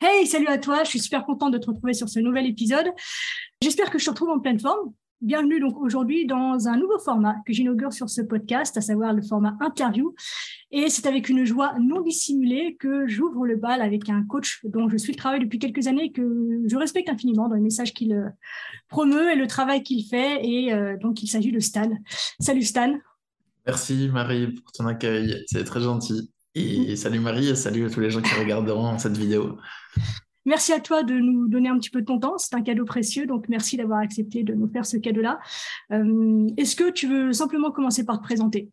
Hey, salut à toi, je suis super contente de te retrouver sur ce nouvel épisode. J'espère que je te retrouve en pleine forme. Bienvenue donc aujourd'hui dans un nouveau format que j'inaugure sur ce podcast, à savoir le format interview. Et c'est avec une joie non dissimulée que j'ouvre le bal avec un coach dont je suis le travail depuis quelques années et que je respecte infiniment dans les messages qu'il euh, promeut et le travail qu'il fait. Et euh, donc, il s'agit de Stan. Salut Stan. Merci Marie pour ton accueil, c'est très gentil. Et salut Marie et salut à tous les gens qui regarderont cette vidéo. Merci à toi de nous donner un petit peu de ton temps. C'est un cadeau précieux, donc merci d'avoir accepté de nous faire ce cadeau-là. Euh, est-ce que tu veux simplement commencer par te présenter?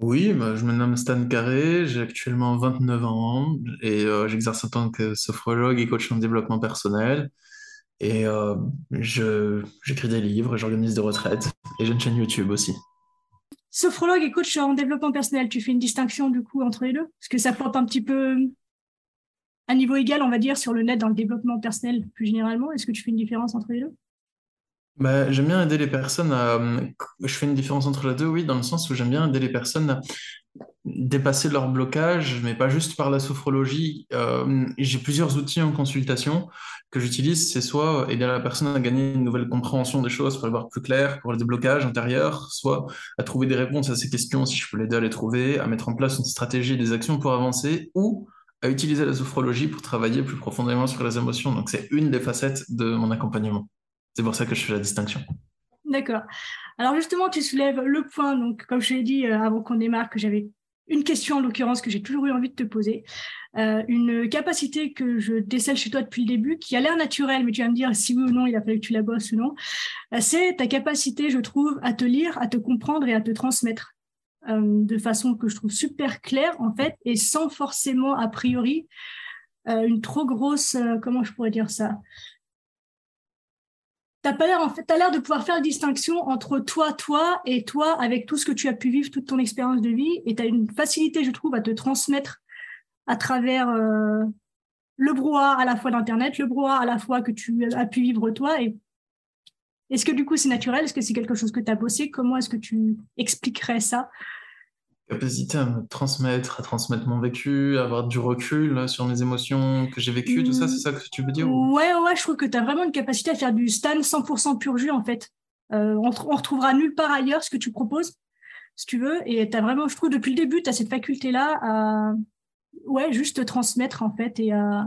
Oui, bah, je me nomme Stan Carré, j'ai actuellement 29 ans et euh, j'exerce en tant que sophrologue et coach en développement personnel. Et euh, j'écris des livres, j'organise des retraites et j'ai une chaîne YouTube aussi. Sophrologue et coach en développement personnel, tu fais une distinction du coup entre les deux? Parce que ça porte un petit peu à niveau égal, on va dire, sur le net dans le développement personnel plus généralement. Est-ce que tu fais une différence entre les deux? Bah, j'aime bien aider les personnes. Je fais une différence entre les deux, oui, dans le sens où j'aime bien aider les personnes à dépasser leur blocage, mais pas juste par la sophrologie. Euh, j'ai plusieurs outils en consultation que j'utilise. C'est soit aider la personne à gagner une nouvelle compréhension des choses pour y voir plus clair, pour le déblocage intérieur, soit à trouver des réponses à ces questions si je peux l'aider à les trouver, à mettre en place une stratégie et des actions pour avancer, ou à utiliser la sophrologie pour travailler plus profondément sur les émotions. Donc c'est une des facettes de mon accompagnement. C'est pour ça que je fais la distinction. D'accord. Alors justement, tu soulèves le point, donc comme je l'ai dit euh, avant qu'on démarre, que j'avais une question en l'occurrence que j'ai toujours eu envie de te poser, euh, une capacité que je décèle chez toi depuis le début, qui a l'air naturelle, mais tu vas me dire si oui ou non il a fallu que tu la bosses ou non, euh, c'est ta capacité, je trouve, à te lire, à te comprendre et à te transmettre. Euh, de façon que je trouve super claire en fait et sans forcément a priori une trop grosse comment je pourrais dire ça? T'as pas l'air en fait as l'air de pouvoir faire distinction entre toi toi et toi avec tout ce que tu as pu vivre toute ton expérience de vie et tu une facilité je trouve à te transmettre à travers le brouhaha à la fois d'internet le brouhaha à la fois que tu as pu vivre toi et est-ce que du coup c'est naturel? Est-ce que c'est quelque chose que tu bossé? Comment est-ce que tu expliquerais ça? Capacité à me transmettre, à transmettre mon vécu, à avoir du recul sur mes émotions que j'ai vécues, tout ça, c'est ça que tu veux dire Ouais, ouais, je trouve que tu as vraiment une capacité à faire du stan 100% pur jus en fait. Euh, on, on, retrouvera nulle part ailleurs ce que tu proposes, si tu veux. Et tu as vraiment, je trouve, depuis le début, tu as cette faculté-là à ouais, juste te transmettre en fait et à,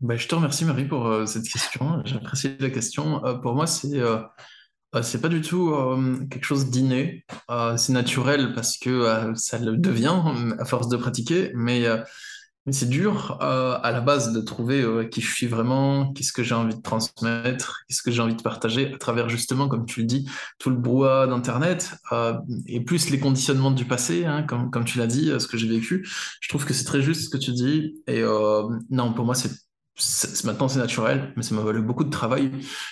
bah, je te remercie Marie pour euh, cette question. J'apprécie la question. Euh, pour moi, c'est euh, c'est pas du tout quelque chose d'inné. c'est naturel parce que ça le devient à force de pratiquer, mais, c'est dur à la base de trouver qui je suis vraiment, qu'est-ce que j'ai envie de transmettre, qu'est-ce que j'ai envie de partager à travers justement, comme tu le dis, tout le brouhaha d'Internet et plus les conditionnements du passé, hein, comme tu l'as dit, ce que j'ai vécu. Je trouve que c'est très juste ce que tu dis. Et non, pour moi, c'est maintenant c'est naturel, mais ça m'a valu beaucoup de travail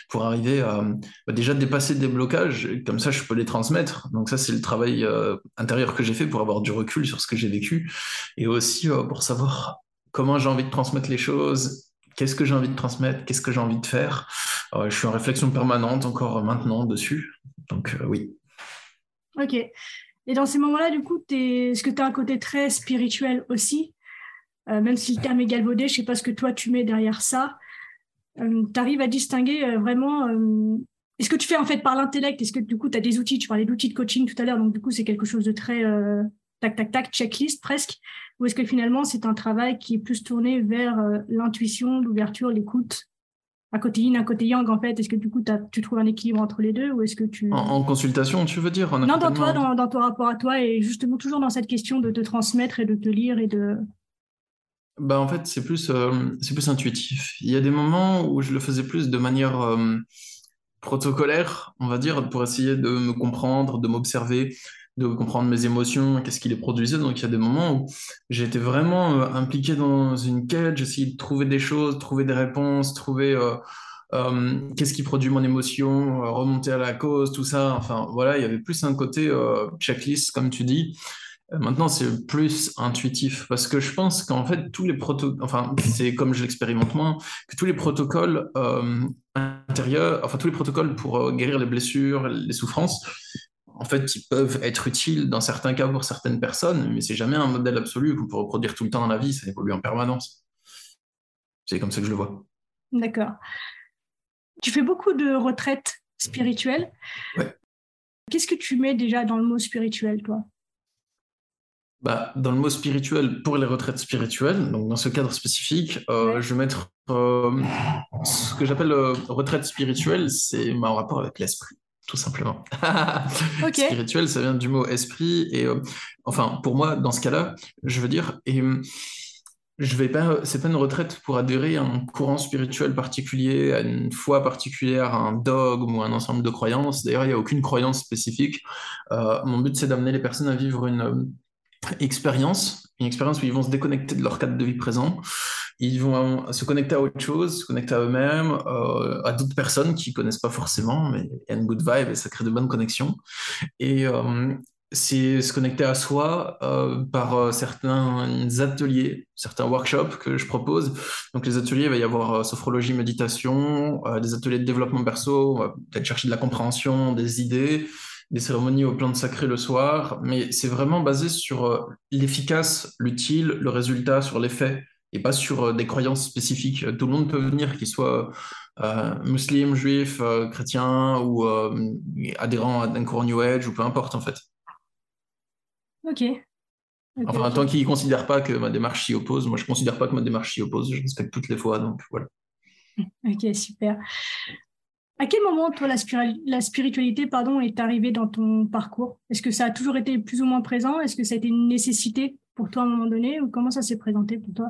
pour arriver à bah, déjà dépasser des blocages, comme ça je peux les transmettre. Donc ça c'est le travail euh, intérieur que j'ai fait pour avoir du recul sur ce que j'ai vécu et aussi euh, pour savoir comment j'ai envie de transmettre les choses, qu'est-ce que j'ai envie de transmettre, qu'est-ce que j'ai envie de faire. Euh, je suis en réflexion permanente encore maintenant dessus. Donc oui. Ok. Et dans ces moments-là, du coup, est-ce que tu as un côté très spirituel aussi? Euh, même si le terme est galvaudé, je ne sais pas ce que toi tu mets derrière ça. Euh, tu arrives à distinguer euh, vraiment. Est-ce que tu fais en fait par l'intellect? Est-ce que du coup tu as des outils? Tu parlais d'outils de coaching tout à l'heure, donc du coup c'est quelque chose de très tac tac tac, checklist presque Ou est-ce que finalement c'est un travail qui est plus tourné vers l'intuition, l'ouverture, l'écoute? Un côté yin, un côté yang en fait Est-ce que du coup tu trouves un équilibre entre les deux ou est-ce que tu en, consultation tu veux dire Non dans toi, dans, dans, ton rapport à toi et justement toujours dans cette question de te transmettre et de te lire et de bah, en fait, c'est plus, euh, c'est plus intuitif. Il y a des moments où je le faisais plus de manière euh, protocolaire, on va dire, pour essayer de me comprendre, de m'observer, de comprendre mes émotions, qu'est-ce qui les produisait. Donc, il y a des moments où j'étais vraiment euh, impliqué dans une quête, j'essayais de trouver des choses, trouver des réponses, trouver qu'est-ce qui produit mon émotion, remonter à la cause, tout ça. Enfin, voilà, il y avait plus un côté checklist, comme tu dis. Maintenant, c'est plus intuitif parce que je pense qu'en fait, tous les protocoles, enfin, c'est comme je l'expérimente moins, que tous les protocoles euh, intérieurs, enfin, tous les protocoles pour euh, guérir les blessures, les souffrances, en fait, ils peuvent être utiles dans certains cas pour certaines personnes, mais c'est jamais un modèle absolu qu'on peut reproduire tout le temps dans la vie, ça évolue en permanence. C'est comme ça que je le vois. D'accord. Tu fais beaucoup de retraites spirituelles. Ouais. Qu'est-ce que tu mets déjà dans le mot spirituel, toi? Bah, dans le mot spirituel, pour les retraites spirituelles, donc dans ce cadre spirituel, euh, je vais mettre euh, ce que j'appelle euh, retraite spirituelle, c'est en rapport avec l'esprit, tout simplement. Spirituel, ça vient du mot esprit, et enfin, pour moi, dans ce cas-là, je veux dire, et je vais pas, c'est pas une retraite pour adhérer à un courant spirituel particulier, à une foi particulière, à un dogme ou un ensemble de croyances. D'ailleurs, il n'y a aucune croyance spécifique. mon but, c'est d'amener les personnes à vivre une expérience, une expérience où ils vont se déconnecter de leur cadre de vie présent, ils vont se connecter à autre chose, se connecter à eux-mêmes, euh, à d'autres personnes qu'ils connaissent pas forcément, mais il y a une good vibe et ça crée de bonnes connexions. Et euh, c'est se connecter à soi euh, par certains ateliers, certains workshops que je propose. Donc les ateliers, il va y avoir sophrologie, méditation, des ateliers de développement perso, peut-être chercher de la compréhension, des idées, des cérémonies au plan de sacré le soir, mais c'est vraiment basé sur euh, l'efficace, l'utile, le résultat, sur l'effet, et pas sur euh, des croyances spécifiques. Tout le monde peut venir, qu'il soit euh, musulman, juif, chrétien ou adhérent à un courant New Age, ou peu importe en fait. Ok. enfin, tant qu'il ne considère pas que ma démarche s'y oppose, moi je ne considère pas que ma démarche s'y oppose, je respecte toutes les fois, donc voilà. Ok, super. À quel moment, toi, la, spiritualité pardon, est arrivée dans ton parcours? Est-ce que ça a toujours été plus ou moins présent? Est-ce que ça a été une nécessité pour toi à un moment donné? Ou comment ça s'est présenté pour toi?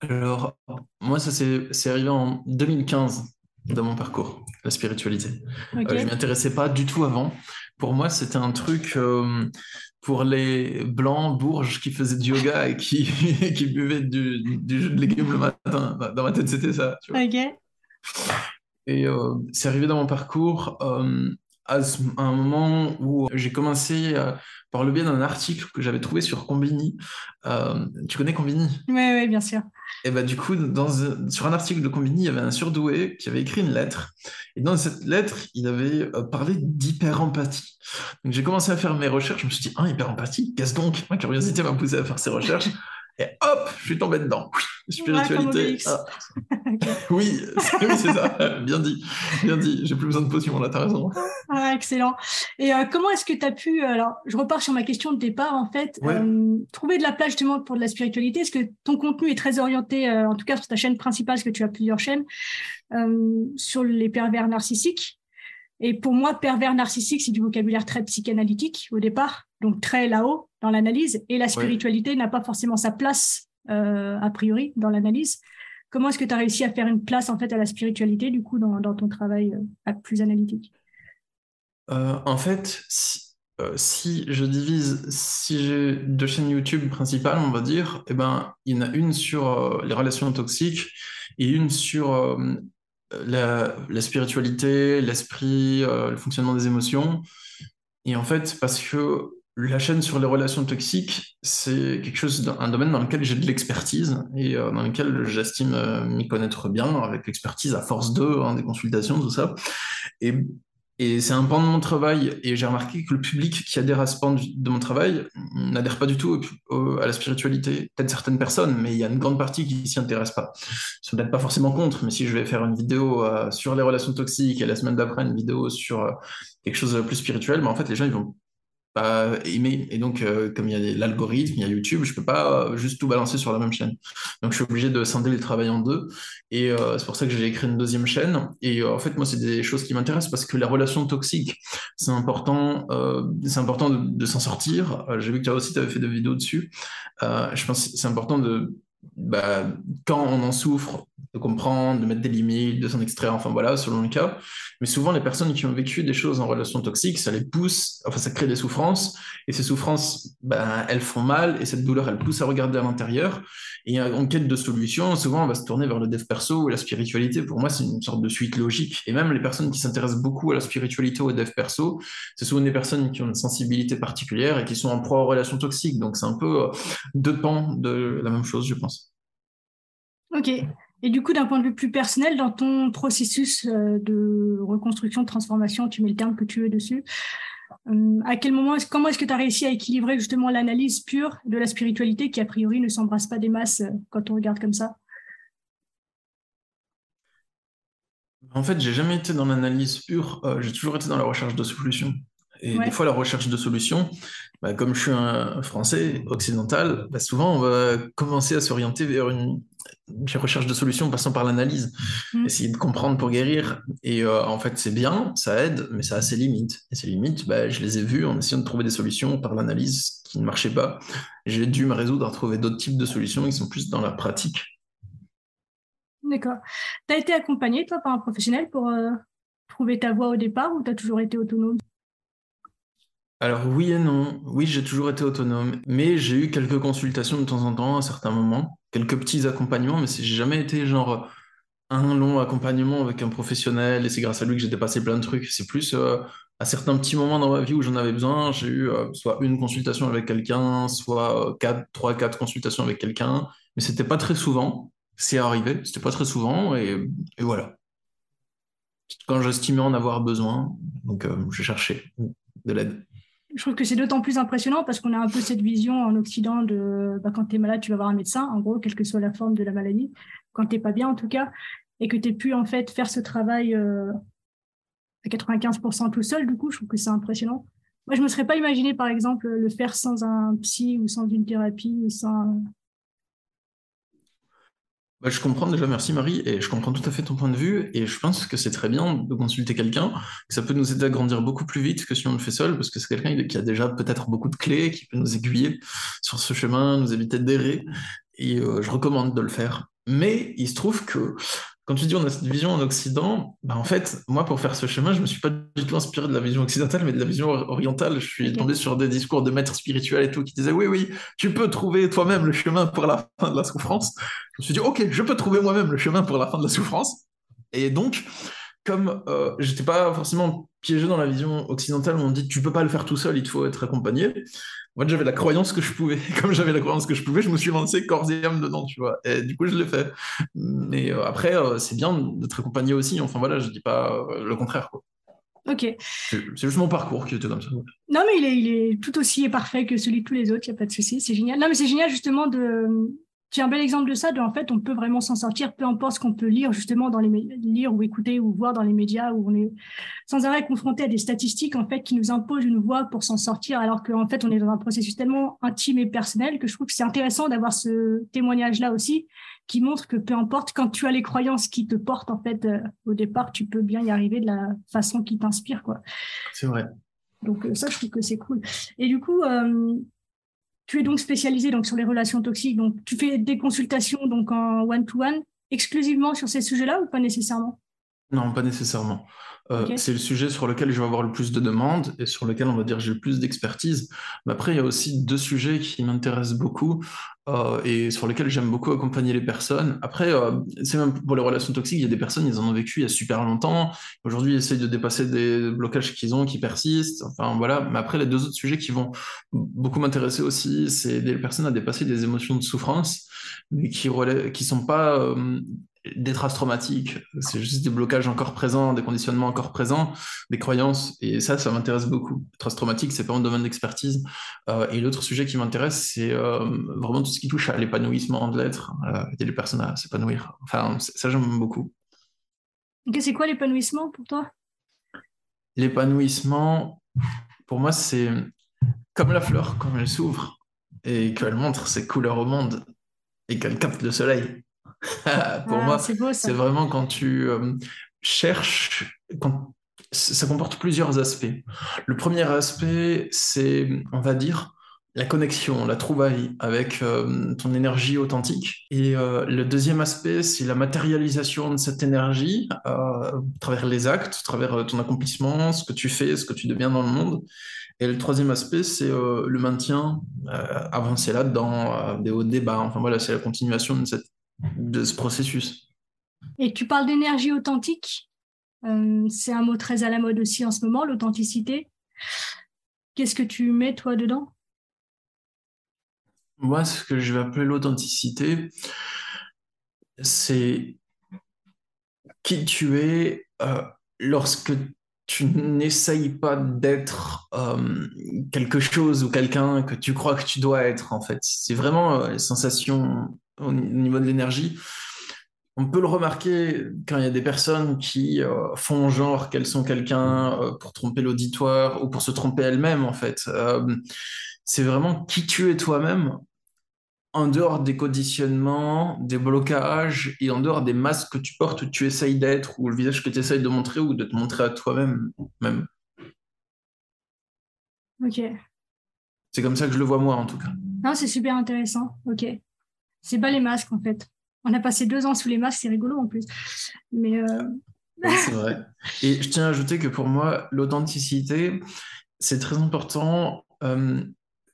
Alors, moi, ça s'est arrivé en 2015 dans mon parcours, la spiritualité. Euh, je ne m'y intéressais pas du tout avant. Pour moi, c'était un truc euh, pour les blancs bourges qui faisaient du yoga et qui, qui buvaient du, jus de légumes le matin. Dans ma tête, c'était ça. Ok. Et euh, c'est arrivé dans mon parcours euh, à, un moment où j'ai commencé euh, par le biais d'un article que j'avais trouvé sur Combini. tu connais Combini? Oui, oui, bien sûr. Et bah, du coup, dans, sur un article de Combini, il y avait un surdoué qui avait écrit une lettre. Et dans cette lettre, il avait parlé d'hyper-empathie. Donc j'ai commencé à faire mes recherches. Je me suis dit, ah, hyper-empathie, qu'est-ce donc? Ma curiosité m'a poussé à faire ces recherches. Et hop, je suis tombé dedans. Spiritualité. Ah. oui, c'est ça. Bien dit. Bien dit. J'ai plus besoin de potions, là, t'as raison. Ah, excellent. Et euh, comment est-ce que tu as pu. Euh, alors, je repars sur ma question de départ, en fait. Euh, trouver de la place justement pour de la spiritualité? Est-ce que ton contenu est très orienté, en tout cas sur ta chaîne principale, parce que tu as plusieurs chaînes, sur les pervers narcissiques? Et pour moi, pervers narcissique, c'est du vocabulaire très psychanalytique au départ donc très là-haut dans l'analyse, et la spiritualité n'a pas forcément sa place euh, a priori dans l'analyse. Comment est-ce que tu as réussi à faire une place en fait à la spiritualité du coup dans, ton travail euh, plus analytique? Euh, En fait, si, je divise, si j'ai deux chaînes YouTube principales, on va dire, eh ben, il y en a une sur les relations toxiques et une sur la, la, spiritualité, l'esprit, le fonctionnement des émotions. Et en fait, parce que la chaîne sur les relations toxiques, c'est quelque chose, un domaine dans lequel j'ai de l'expertise et euh, dans lequel j'estime euh, m'y connaître bien, avec l'expertise à force de, hein, des consultations, tout ça. Et, c'est un pan de mon travail. Et j'ai remarqué que le public qui adhère à ce pan de mon travail n'adhère pas du tout à la spiritualité. Peut-être certaines personnes, mais il y a une grande partie qui s'y intéresse pas. Ils sont peut-être pas forcément contre, mais si je vais faire une vidéo euh, sur les relations toxiques et la semaine d'après une vidéo sur quelque chose de plus spirituel, ben, en fait, les gens ils vont aimer. Et donc, euh, comme il y a l'algorithme, il y a YouTube, je peux pas euh, juste tout balancer sur la même chaîne. Donc, je suis obligé de scinder le travail en deux. Et euh, c'est pour ça que j'ai écrit une deuxième chaîne. Et en fait, moi, c'est des choses qui m'intéressent parce que les relations toxiques, c'est important, c'est important de, s'en sortir. j'ai vu que toi aussi, tu avais fait des vidéos dessus. je pense que c'est important de bah, quand on en souffre, de comprendre, de mettre des limites, de s'en extraire, enfin voilà, selon le cas. Mais souvent, les personnes qui ont vécu des choses en relation toxique, ça les pousse, enfin, ça crée des souffrances, et ces souffrances, ben, elles font mal, et cette douleur, elle pousse à regarder à l'intérieur. Et en quête de solution, souvent, on va se tourner vers le dev perso ou la spiritualité. Pour moi, c'est une sorte de suite logique. Et même les personnes qui s'intéressent beaucoup à la spiritualité ou au dev perso, c'est souvent des personnes qui ont une sensibilité particulière et qui sont en proie aux relations toxiques. Donc, c'est un peu euh, deux pans de la même chose, je pense. Ok. Et du coup, d'un point de vue plus personnel, dans ton processus euh, de reconstruction, de transformation, tu mets le terme que tu veux dessus, Euh, à quel moment, comment est-ce que tu as réussi à équilibrer justement l'analyse pure de la spiritualité qui a priori ne s'embrasse pas des masses euh, quand on regarde comme ça? En fait, j'ai jamais été dans l'analyse pure, j'ai toujours été dans la recherche de solutions. Et des fois, la recherche de solutions, bah, comme je suis un Français occidental, bah, souvent on va commencer à s'orienter vers une, recherche de solutions passant par l'analyse, mm. essayer de comprendre pour guérir. Et euh, en fait, c'est bien, ça aide, mais ça a ses limites. Et ces limites, bah, je les ai vues en essayant de trouver des solutions par l'analyse qui ne marchaient pas. J'ai dû me résoudre à trouver d'autres types de solutions qui sont plus dans la pratique. D'accord. Tu as été accompagné, toi, par un professionnel pour euh, trouver ta voie au départ ou tu as toujours été autonome? Alors oui et non. Oui, j'ai toujours été autonome, mais j'ai eu quelques consultations de temps en temps à certains moments, quelques petits accompagnements, mais j'ai jamais été genre un long accompagnement avec un professionnel et c'est grâce à lui que j'ai dépassé plein de trucs. C'est plus euh, à certains petits moments dans ma vie où j'en avais besoin, j'ai eu euh, soit une consultation avec quelqu'un, soit euh, quatre, trois, quatre consultations avec quelqu'un, mais c'était pas très souvent. C'est arrivé, c'était pas très souvent et, voilà. Quand j'estimais en avoir besoin, donc je cherchais de l'aide je trouve que c'est d'autant plus impressionnant parce qu'on a un peu cette vision en Occident de bah, quand tu es malade, tu vas voir un médecin, en gros, quelle que soit la forme de la maladie, quand tu n'es pas bien en tout cas, et que tu pu en fait faire ce travail euh, à 95% tout seul, du coup, je trouve que c'est impressionnant. Moi, je ne me serais pas imaginé, par exemple, le faire sans un psy ou sans une thérapie ou sans, bah, je comprends déjà, merci Marie, et je comprends tout à fait ton point de vue, et je pense que c'est très bien de consulter quelqu'un, que ça peut nous aider à grandir beaucoup plus vite que si on le fait seul, parce que c'est quelqu'un qui a déjà peut-être beaucoup de clés, qui peut nous aiguiller sur ce chemin, nous éviter d'errer, et euh, je recommande de le faire. Mais il se trouve que quand tu dis on a cette vision en Occident, bah en fait, moi, pour faire ce chemin, je ne me suis pas du tout inspiré de la vision occidentale, mais de la vision orientale. Je suis tombé sur des discours de maîtres spirituels et tout qui disaient oui, oui, tu peux trouver toi-même le chemin pour la fin de la souffrance. Je me suis dit, ok, je peux trouver moi-même le chemin pour la fin de la souffrance. Et donc, comme euh, j'étais pas forcément piégé dans la vision occidentale où on dit tu peux pas le faire tout seul, il faut être accompagné. Moi, j'avais la croyance que je pouvais. Comme j'avais la croyance que je pouvais, je me suis lancé corps et âme dedans, tu vois. Et du coup, je l'ai fait. Mais euh, après, euh, c'est bien d'être accompagné aussi. Enfin voilà, je dis pas euh, le contraire. Quoi. Ok. C'est juste mon parcours qui était comme ça. Non, mais il est, il est tout aussi parfait que celui de tous les autres, il n'y a pas de souci, c'est génial. Non, mais c'est génial justement de, c'est un bel exemple de ça, de, en fait, on peut vraiment s'en sortir, peu importe ce qu'on peut lire justement dans les lire ou écouter ou voir dans les médias où on est sans arrêt confronté à des statistiques en fait qui nous imposent une voie pour s'en sortir, alors qu'en fait on est dans un processus tellement intime et personnel que je trouve que c'est intéressant d'avoir ce témoignage-là aussi qui montre que peu importe quand tu as les croyances qui te portent en fait euh, au départ, tu peux bien y arriver de la façon qui t'inspire quoi. C'est vrai. Donc euh, ça, je trouve que c'est cool. Et du coup, euh, tu es donc spécialisé donc sur les relations toxiques. Donc, tu fais des consultations donc en one-to-one exclusivement sur ces sujets-là ou pas nécessairement? Non, pas nécessairement. Euh, c'est le sujet sur lequel je vais avoir le plus de demandes et sur lequel on va dire j'ai le plus d'expertise. Mais après, il y a aussi deux sujets qui m'intéressent beaucoup euh, et sur lesquels j'aime beaucoup accompagner les personnes. Après, euh, c'est même pour les relations toxiques, il y a des personnes, ils en ont vécu il y a super longtemps. Aujourd'hui, ils essayent de dépasser des blocages qu'ils ont, qui persistent. Enfin, voilà. Mais après, les deux autres sujets qui vont beaucoup m'intéresser aussi, c'est des personnes à dépasser des émotions de souffrance, mais qui ne qui sont pas des traces traumatiques, c'est juste des blocages encore présents, des conditionnements encore présents, des croyances, et ça, ça m'intéresse beaucoup. Les traces traumatiques, c'est pas mon domaine d'expertise. Euh, et l'autre sujet qui m'intéresse, c'est euh, vraiment tout ce qui touche à l'épanouissement de l'être, euh, aider les personnes à s'épanouir. Enfin, ça, j'aime beaucoup. c'est quoi l'épanouissement pour toi? L'épanouissement, pour moi, c'est comme la fleur quand elle s'ouvre et qu'elle montre ses couleurs au monde et qu'elle capte le soleil. pour ah, moi, c'est vraiment quand tu euh, cherches, quand ça comporte plusieurs aspects. Le premier aspect, c'est, on va dire, la connexion, la trouvaille avec euh, ton énergie authentique. Et euh, le deuxième aspect, c'est la matérialisation de cette énergie à travers les actes, à travers ton accomplissement, ce que tu fais, ce que tu deviens dans le monde. Et le troisième aspect, c'est le maintien, avancer là-dedans, des hauts débats. Enfin voilà, c'est la continuation de cette de ce processus. Et tu parles d'énergie authentique. Euh, c'est un mot très à la mode aussi en ce moment, l'authenticité. Qu'est-ce que tu mets toi dedans? Moi, ce que je vais appeler l'authenticité, c'est qui tu es euh, lorsque tu n'essayes pas d'être euh, quelque chose ou quelqu'un que tu crois que tu dois être, en fait. C'est vraiment euh, les sensations au niveau de l'énergie. On peut le remarquer quand il y a des personnes qui euh, font genre qu'elles sont quelqu'un pour tromper l'auditoire ou pour se tromper elles-mêmes, en fait. c'est vraiment qui tu es toi-même en dehors des conditionnements, des blocages et en dehors des masques que tu portes où tu essayes d'être ou le visage que tu essayes de montrer ou de te montrer à toi-même. Même. Ok. C'est comme ça que je le vois moi en tout cas. Non, c'est super intéressant. Ok. C'est pas les masques en fait. On a passé deux ans sous les masques, c'est rigolo en plus. Mais. Euh, c'est vrai. Et je tiens à ajouter que pour moi, l'authenticité, c'est très important. Euh,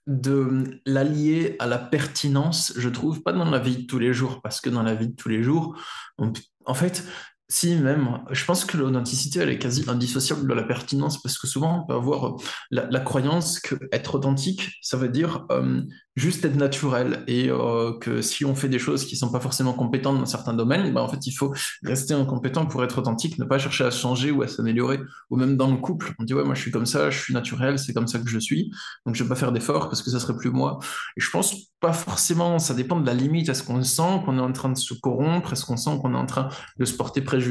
de l'allier à la pertinence, je trouve, pas dans la vie de tous les jours, parce que dans la vie de tous les jours, en fait, si, même. Je pense que l'authenticité, elle est quasi indissociable de la pertinence, parce que souvent, on peut avoir euh, la, croyance qu'être authentique, ça veut dire euh, juste être naturel, et euh, que si on fait des choses qui ne sont pas forcément compétentes dans certains domaines, ben, en fait, il faut rester incompétent pour être authentique, ne pas chercher à changer ou à s'améliorer, ou même dans le couple. On dit, ouais, moi, je suis comme ça, je suis naturel, c'est comme ça que je suis, donc je ne vais pas faire d'efforts parce que ça serait plus moi. Et je pense pas forcément, ça dépend de la limite. Est-ce qu'on sent qu'on est en train de se corrompre Est-ce qu'on sent qu'on est en train de se porter préjudice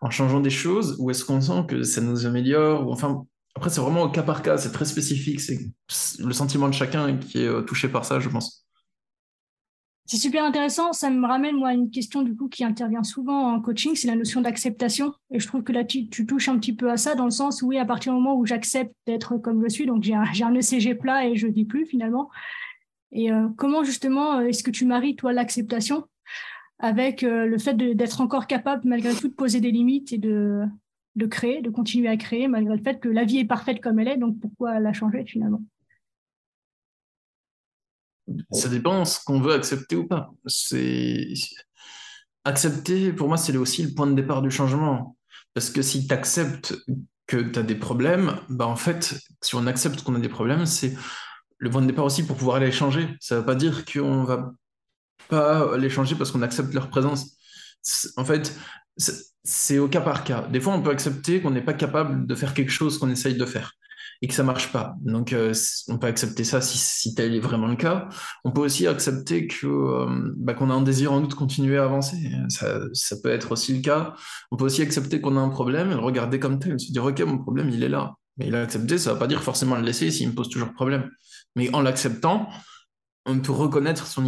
en changeant des choses Ou est-ce qu'on sent que ça nous améliore enfin, après, c'est vraiment au cas par cas, c'est très spécifique. C'est le sentiment de chacun qui est euh, touché par ça, je pense. C'est super intéressant. Ça me ramène, moi, à une question du coup qui intervient souvent en coaching, c'est la notion d'acceptation. Et je trouve que là, tu, touches un petit peu à ça, dans le sens où, oui, à partir du moment où j'accepte d'être comme je suis, donc j'ai un, un ECG plat et je dis plus finalement, et euh, comment justement euh, est-ce que tu maries, toi, l'acceptation? Avec euh, le fait d'être encore capable, malgré tout, de poser des limites et de, créer, de continuer à créer, malgré le fait que la vie est parfaite comme elle est, donc pourquoi la changer finalement? Ça dépend ce qu'on veut accepter ou pas. Accepter, pour moi, c'est aussi le point de départ du changement. Parce que si tu acceptes que tu as des problèmes, bah en fait, si on accepte qu'on a des problèmes, c'est le point de départ aussi pour pouvoir les changer. Ça ne veut pas dire qu'on va pas les changer parce qu'on accepte leur présence. En fait, c'est au cas par cas. Des fois, on peut accepter qu'on n'est pas capable de faire quelque chose qu'on essaye de faire et que ça marche pas. Donc, euh, on peut accepter ça si, tel est vraiment le cas. On peut aussi accepter que euh, bah, qu'on a un désir en nous de continuer à avancer. Ça, ça, peut être aussi le cas. On peut aussi accepter qu'on a un problème et le regarder comme tel, se dire ok, mon problème, il est là. Mais il a accepté, ça ne veut pas dire forcément le laisser s'il me pose toujours problème. Mais en l'acceptant, on peut reconnaître son,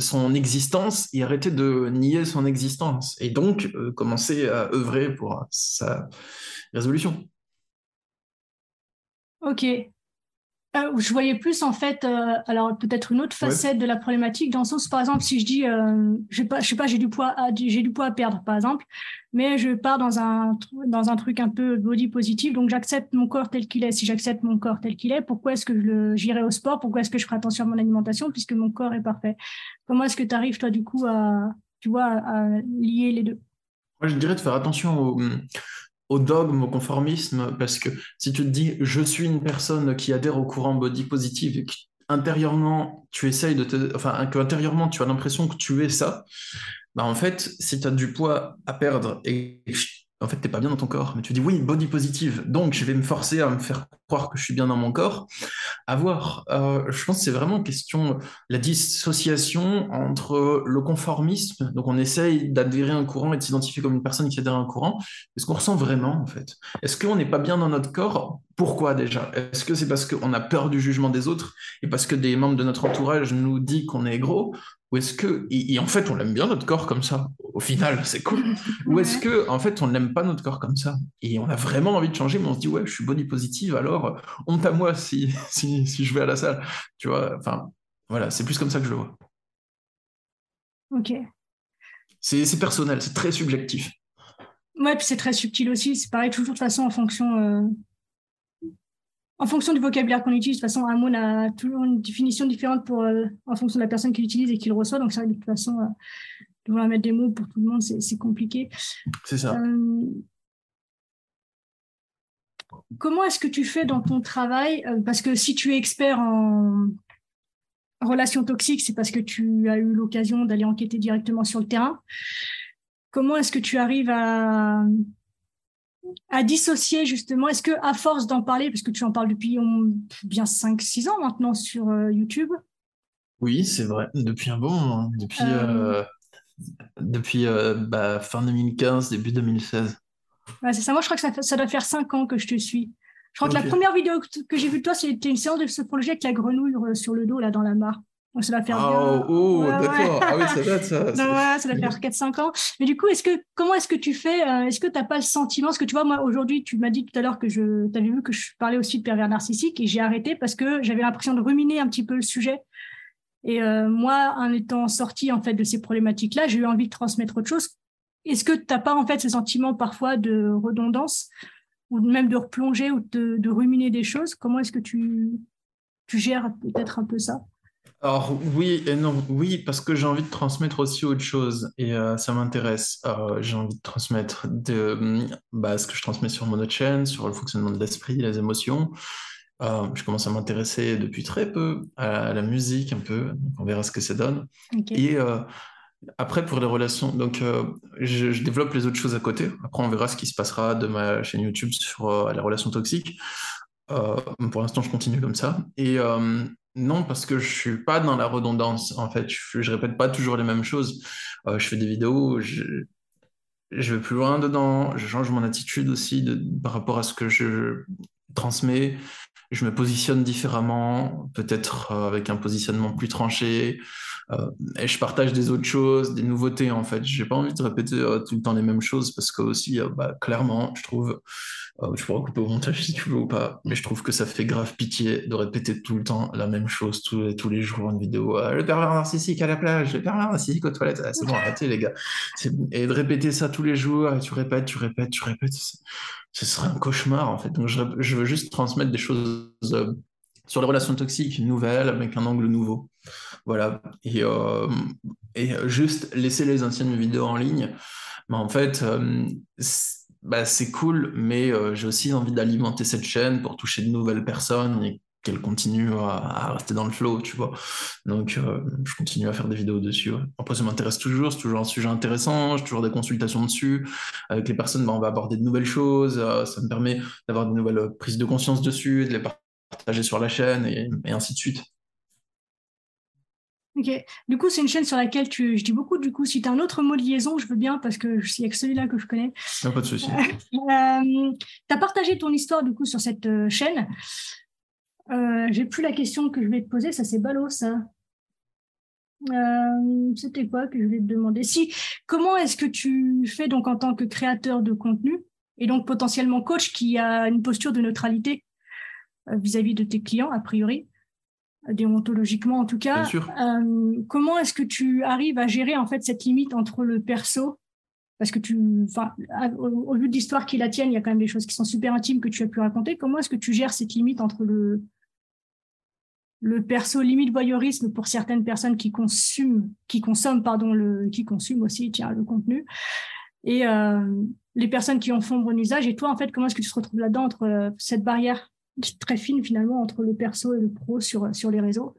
son existence et arrêter de nier son existence. Et donc, euh, commencer à œuvrer pour sa résolution. Ok. Euh, je voyais plus en fait, euh, alors peut-être une autre facette de la problématique, dans le sens, par exemple, si je dis, euh, je sais sais pas, j'ai du poids, à, j'ai du poids à perdre, par exemple, mais je pars dans un dans un truc un peu body positif, donc j'accepte mon corps tel qu'il est. Si j'accepte mon corps tel qu'il est, pourquoi est-ce que j'irai au sport? Pourquoi est-ce que je ferai attention à mon alimentation puisque mon corps est parfait? Comment est-ce que tu arrives toi du coup à, tu vois, à lier les deux? Moi, je dirais de faire attention au au dogme, au conformisme, parce que si tu te dis je suis une personne qui adhère au courant body positive et intérieurement tu essayes de te, enfin que intérieurement tu as l'impression que tu es ça, bah en fait si tu as du poids à perdre et en fait, tu n'es pas bien dans ton corps. Mais tu dis oui, body positive. Donc, je vais me forcer à me faire croire que je suis bien dans mon corps. À voir. Euh, je pense que c'est vraiment question la dissociation entre le conformisme. Donc, on essaye d'adhérer à un courant et de s'identifier comme une personne qui adhère à un courant. Est-ce qu'on ressent vraiment, en fait? Est-ce qu'on n'est pas bien dans notre corps? Pourquoi déjà? Est-ce que c'est parce qu'on a peur du jugement des autres et parce que des membres de notre entourage nous disent qu'on est gros? Ou est-ce que, et, en fait, on l'aime bien notre corps comme ça, au final, c'est cool. Ou est-ce que, en fait, on n'aime pas notre corps comme ça Et on a vraiment envie de changer, mais on se dit, ouais, je suis body positive, alors honte à moi si, si, si je vais à la salle. Tu vois, enfin, voilà, c'est plus comme ça que je le vois. Ok. C'est personnel, c'est très subjectif. Ouais, puis c'est très subtil aussi. C'est pareil, toujours de toute façon en fonction. Euh, en fonction du vocabulaire qu'on utilise, de toute façon, un mot a toujours une définition différente pour, euh, en fonction de la personne qui l'utilise et qui le reçoit. Donc, ça, de toute façon, euh, devoir mettre des mots pour tout le monde, c'est compliqué. C'est ça. Euh, comment est-ce que tu fais dans ton travail? Parce que si tu es expert en relations toxiques, c'est parce que tu as eu l'occasion d'aller enquêter directement sur le terrain. Comment est-ce que tu arrives à à dissocier justement Est-ce que à force d'en parler, parce que tu en parles depuis bien 5-6 ans maintenant sur YouTube? Oui, c'est vrai, depuis un bon moment, depuis, depuis bah, fin 2015, début 2016. c'est ça, moi je crois que ça, doit faire 5 ans que je te suis. Je crois que la première vidéo que, j'ai vue de toi, c'était une séance de sophrologie avec la grenouille sur le dos, là, dans la mare. Donc, ça va faire ah, Oh, d'accord. Ah oui, ça date, ça. ouais, ça va faire 4-5 ans. Mais du coup, est-ce que, comment est-ce que tu fais euh, Est-ce que tu n'as pas le sentiment Parce que tu vois, moi, aujourd'hui, tu m'as dit tout à l'heure que je. Tu avais vu que je parlais aussi de pervers narcissique et j'ai arrêté parce que j'avais l'impression de ruminer un petit peu le sujet. Et euh, moi, en étant sortie en fait de ces problématiques-là, j'ai eu envie de transmettre autre chose. Est-ce que tu n'as pas en fait ce sentiment parfois de redondance ou même de replonger ou de, de ruminer des choses? Comment est-ce que tu, tu gères peut-être un peu ça? Alors oui et non, oui parce que j'ai envie de transmettre aussi autre chose et euh, ça m'intéresse. Euh, j'ai envie de transmettre de, bah, ce que je transmets sur mon chaîne, sur le fonctionnement de l'esprit, les émotions. Euh, je commence à m'intéresser depuis très peu à la musique un peu, on verra ce que ça donne. Et après pour les relations, donc je, je, développe les autres choses à côté. Après on verra ce qui se passera de ma chaîne YouTube sur les relations toxiques. pour l'instant je continue comme ça et non, parce que je suis pas dans la redondance. En fait, je, je répète pas toujours les mêmes choses. Euh, je fais des vidéos, je, je vais plus loin dedans, je change mon attitude aussi de, par rapport à ce que je transmets. Je me positionne différemment, peut-être euh, avec un positionnement plus tranché. Euh, et je partage des autres choses, des nouveautés en fait. J'ai pas envie de répéter tout le temps les mêmes choses parce que aussi, bah, clairement, je trouve euh, tu pourras couper au montage si tu veux ou pas, mais je trouve que ça fait grave pitié de répéter tout le temps la même chose tous les, jours une vidéo. Euh, le pervers narcissique à la plage, le pervers narcissique aux toilettes. Ah, c'est bon, arrêtez les gars. Et de répéter ça tous les jours, tu répètes, tu répètes, tu répètes, ce serait un cauchemar en fait. Donc je, je veux juste transmettre des choses euh, sur les relations toxiques nouvelles avec un angle nouveau. Voilà. Et, et juste laisser les anciennes vidéos en ligne. Mais en fait, bah, c'est cool, mais euh, j'ai aussi envie d'alimenter cette chaîne pour toucher de nouvelles personnes et qu'elle continue à, rester dans le flow, tu vois. Donc, euh, je continue à faire des vidéos dessus. Après, ça m'intéresse toujours, c'est toujours un sujet intéressant, j'ai toujours des consultations dessus. Avec les personnes, bah, on va aborder de nouvelles choses, euh, ça me permet d'avoir de nouvelles prises de conscience dessus, de les partager sur la chaîne et ainsi de suite. Ok. Du coup, c'est une chaîne sur laquelle tu, je dis beaucoup. Du coup, si tu as un autre mot de liaison, je veux bien parce que il n'y a que celui-là que je connais. Non, pas de souci. Euh, tu as partagé ton histoire du coup sur cette euh, chaîne. Euh, J'ai plus la question que je vais te poser. Ça, c'est ballot, ça. Euh, c'était quoi que je voulais te demander? Si, comment est-ce que tu fais donc en tant que créateur de contenu et donc potentiellement coach qui a une posture de neutralité vis à -vis de tes clients, a priori? Déontologiquement en tout cas. Euh, comment est-ce que tu arrives à gérer en fait cette limite entre le perso? Parce que tu, enfin, au, vu de l'histoire qui la tienne, il y a quand même des choses qui sont super intimes que tu as pu raconter. Comment est-ce que tu gères cette limite entre le le perso limite voyeurisme pour certaines personnes qui consomment, qui consomment pardon le, qui consument aussi tiens le contenu et euh, les personnes qui en font bon usage? Et toi en fait, comment est-ce que tu te retrouves là-dedans entre euh, cette barrière? Très fine finalement entre le perso et le pro sur, sur les réseaux.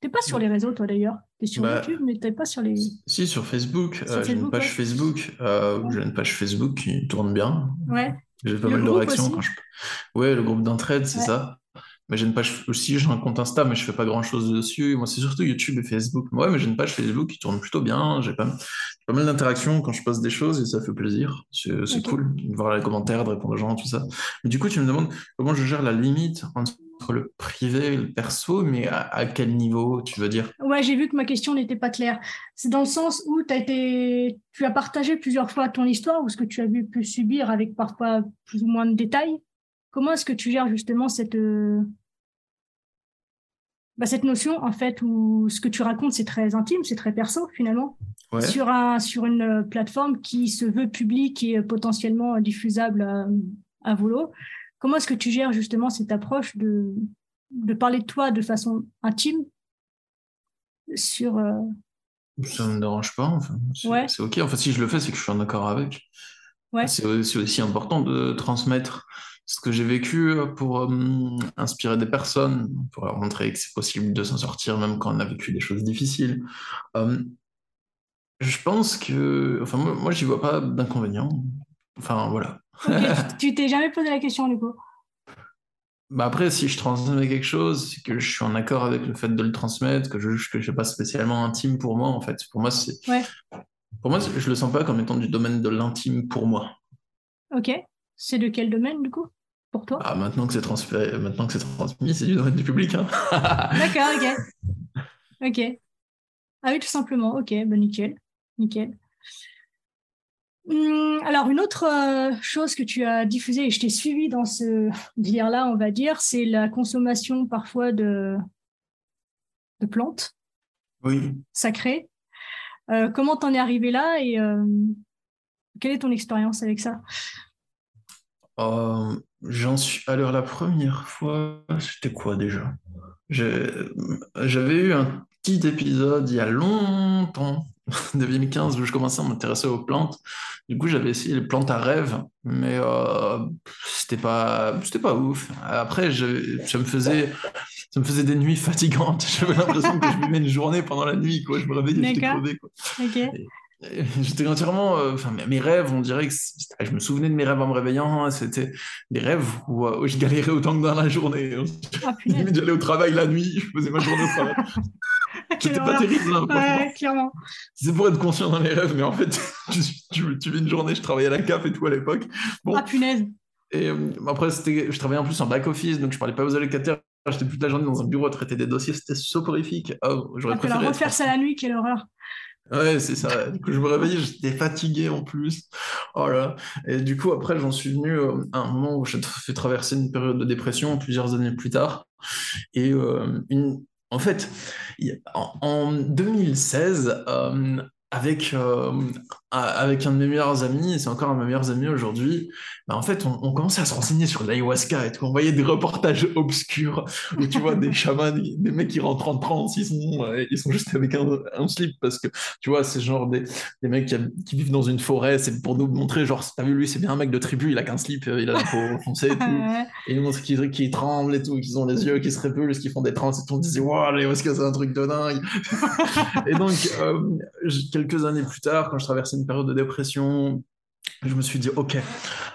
T'es pas sur les réseaux toi d'ailleurs. T'es sur bah, YouTube, mais t'es pas sur les. Si sur Facebook, euh, j'ai une page Facebook, euh, j'ai une page Facebook qui tourne bien. Ouais. J'ai pas mal de réactions quand je. Ouais, le groupe d'entraide, c'est ça. Mais j'ai une page aussi, j'ai un compte Insta, mais je fais pas grand chose dessus. Moi, c'est surtout YouTube et Facebook. Ouais, mais j'ai une page Facebook qui tourne plutôt bien. J'ai pas, pas mal d'interactions quand je poste des choses et ça fait plaisir. C'est cool de voir les commentaires, de répondre aux gens, tout ça. Mais du coup, tu me demandes comment je gère la limite entre le privé et le perso, mais à, quel niveau, tu veux dire? Ouais, j'ai vu que ma question n'était pas claire. C'est dans le sens où as été... tu as partagé plusieurs fois ton histoire ou ce que tu as vu pu subir avec parfois plus ou moins de détails? Comment est-ce que tu gères justement cette, euh, bah, cette notion, en fait, où ce que tu racontes, c'est très intime, c'est très perso, finalement, sur, un, sur une euh, plateforme qui se veut publique et potentiellement diffusable à, à volo. Comment est-ce que tu gères justement cette approche de, de parler de toi de façon intime sur... Euh, Ça ne me dérange pas, enfin. C'est OK. Enfin, si je le fais, c'est que je suis en accord avec. C'est aussi important de transmettre ce que j'ai vécu euh, pour euh, inspirer des personnes, pour leur montrer que c'est possible de s'en sortir même quand on a vécu des choses difficiles. Euh, je pense que, enfin, moi, moi j'y vois pas d'inconvénient. Enfin, voilà. tu t'es jamais posé la question du coup? Bah après, si je transmets quelque chose, c'est que je suis en accord avec le fait de le transmettre, que je juge que je pas spécialement intime pour moi, en fait. Pour moi, c'est. Pour moi, je le sens pas comme étant du domaine de l'intime pour moi. Ok. C'est de quel domaine, du coup? Pour toi? Ah, maintenant que c'est transféré, maintenant que c'est transmis, c'est du domaine du public. Hein. D'accord, ok. Ok. Ah oui, tout simplement. Ok, bah nickel. Nickel. Hum, alors, une autre euh, chose que tu as diffusée et je t'ai suivi dans ce délire-là, on va dire, c'est la consommation parfois de, de plantes oui. sacrées. Euh, comment t'en es arrivé là et euh, quelle est ton expérience avec ça? J'en suis. Alors, la première fois, c'était quoi déjà? J'avais eu un petit épisode il y a longtemps 2015 où je commençais à m'intéresser aux plantes. Du coup, j'avais essayé les plantes à rêve, mais euh, c'était pas, c'était pas ouf. Après, je, ça me faisait, ça me faisait des nuits fatigantes. J'avais l'impression que je vivais une journée pendant la nuit, quoi. Je me réveillais, j'étais crevé, quoi. J'étais entièrement, euh, enfin mes rêves, on dirait que je me souvenais de mes rêves en me réveillant. Hein, c'était des rêves où, euh, je galérais autant que dans la journée. Ah, J'allais au travail la nuit, je faisais ma journée au travail. C'était pas terrible, hein, ouais, clairement. C'est pour être conscient dans les rêves, mais en fait, tu, tu, tu vis une journée, je travaillais à la CAF et tout à l'époque. Bon. Ah, punaise. Et euh, après, je travaillais en plus en back-office, donc je parlais pas aux allocataires. J'étais toute la journée dans un bureau à traiter des dossiers, c'était soporifique. Oh, j'aurais ah, préféré. refaire ça la nuit, quelle horreur. Ouais, c'est ça. Du coup, je me réveillais, j'étais fatigué en plus. Oh et du coup, après, j'en suis venu euh, à un moment où j'ai fait traverser une période de dépression plusieurs années plus tard. Et euh, une, en fait, en, 2016, euh, avec, euh, avec un de mes meilleurs amis, et c'est encore un de mes meilleurs amis aujourd'hui, bah en fait, on, commençait à se renseigner sur l'ayahuasca et tout. On voyait des reportages obscurs où tu vois des chamans, des mecs qui rentrent en transe, ils sont, euh, ils sont juste avec un, slip parce que tu vois, c'est genre des, des mecs qui, vivent dans une forêt, c'est pour nous montrer, genre, t'as vu, lui, c'est bien un mec de tribu, il a qu'un slip, il a la peau foncée et tout. et ils montrent qu'ils tremblent et tout, qu'ils ont les yeux qui se répulsent, qu'ils font des transes et tout. On disait, waouh, l'ayahuasca, c'est un truc de dingue. et donc, euh, quelques années plus tard, quand je traversais une période de dépression, je me suis dit, OK,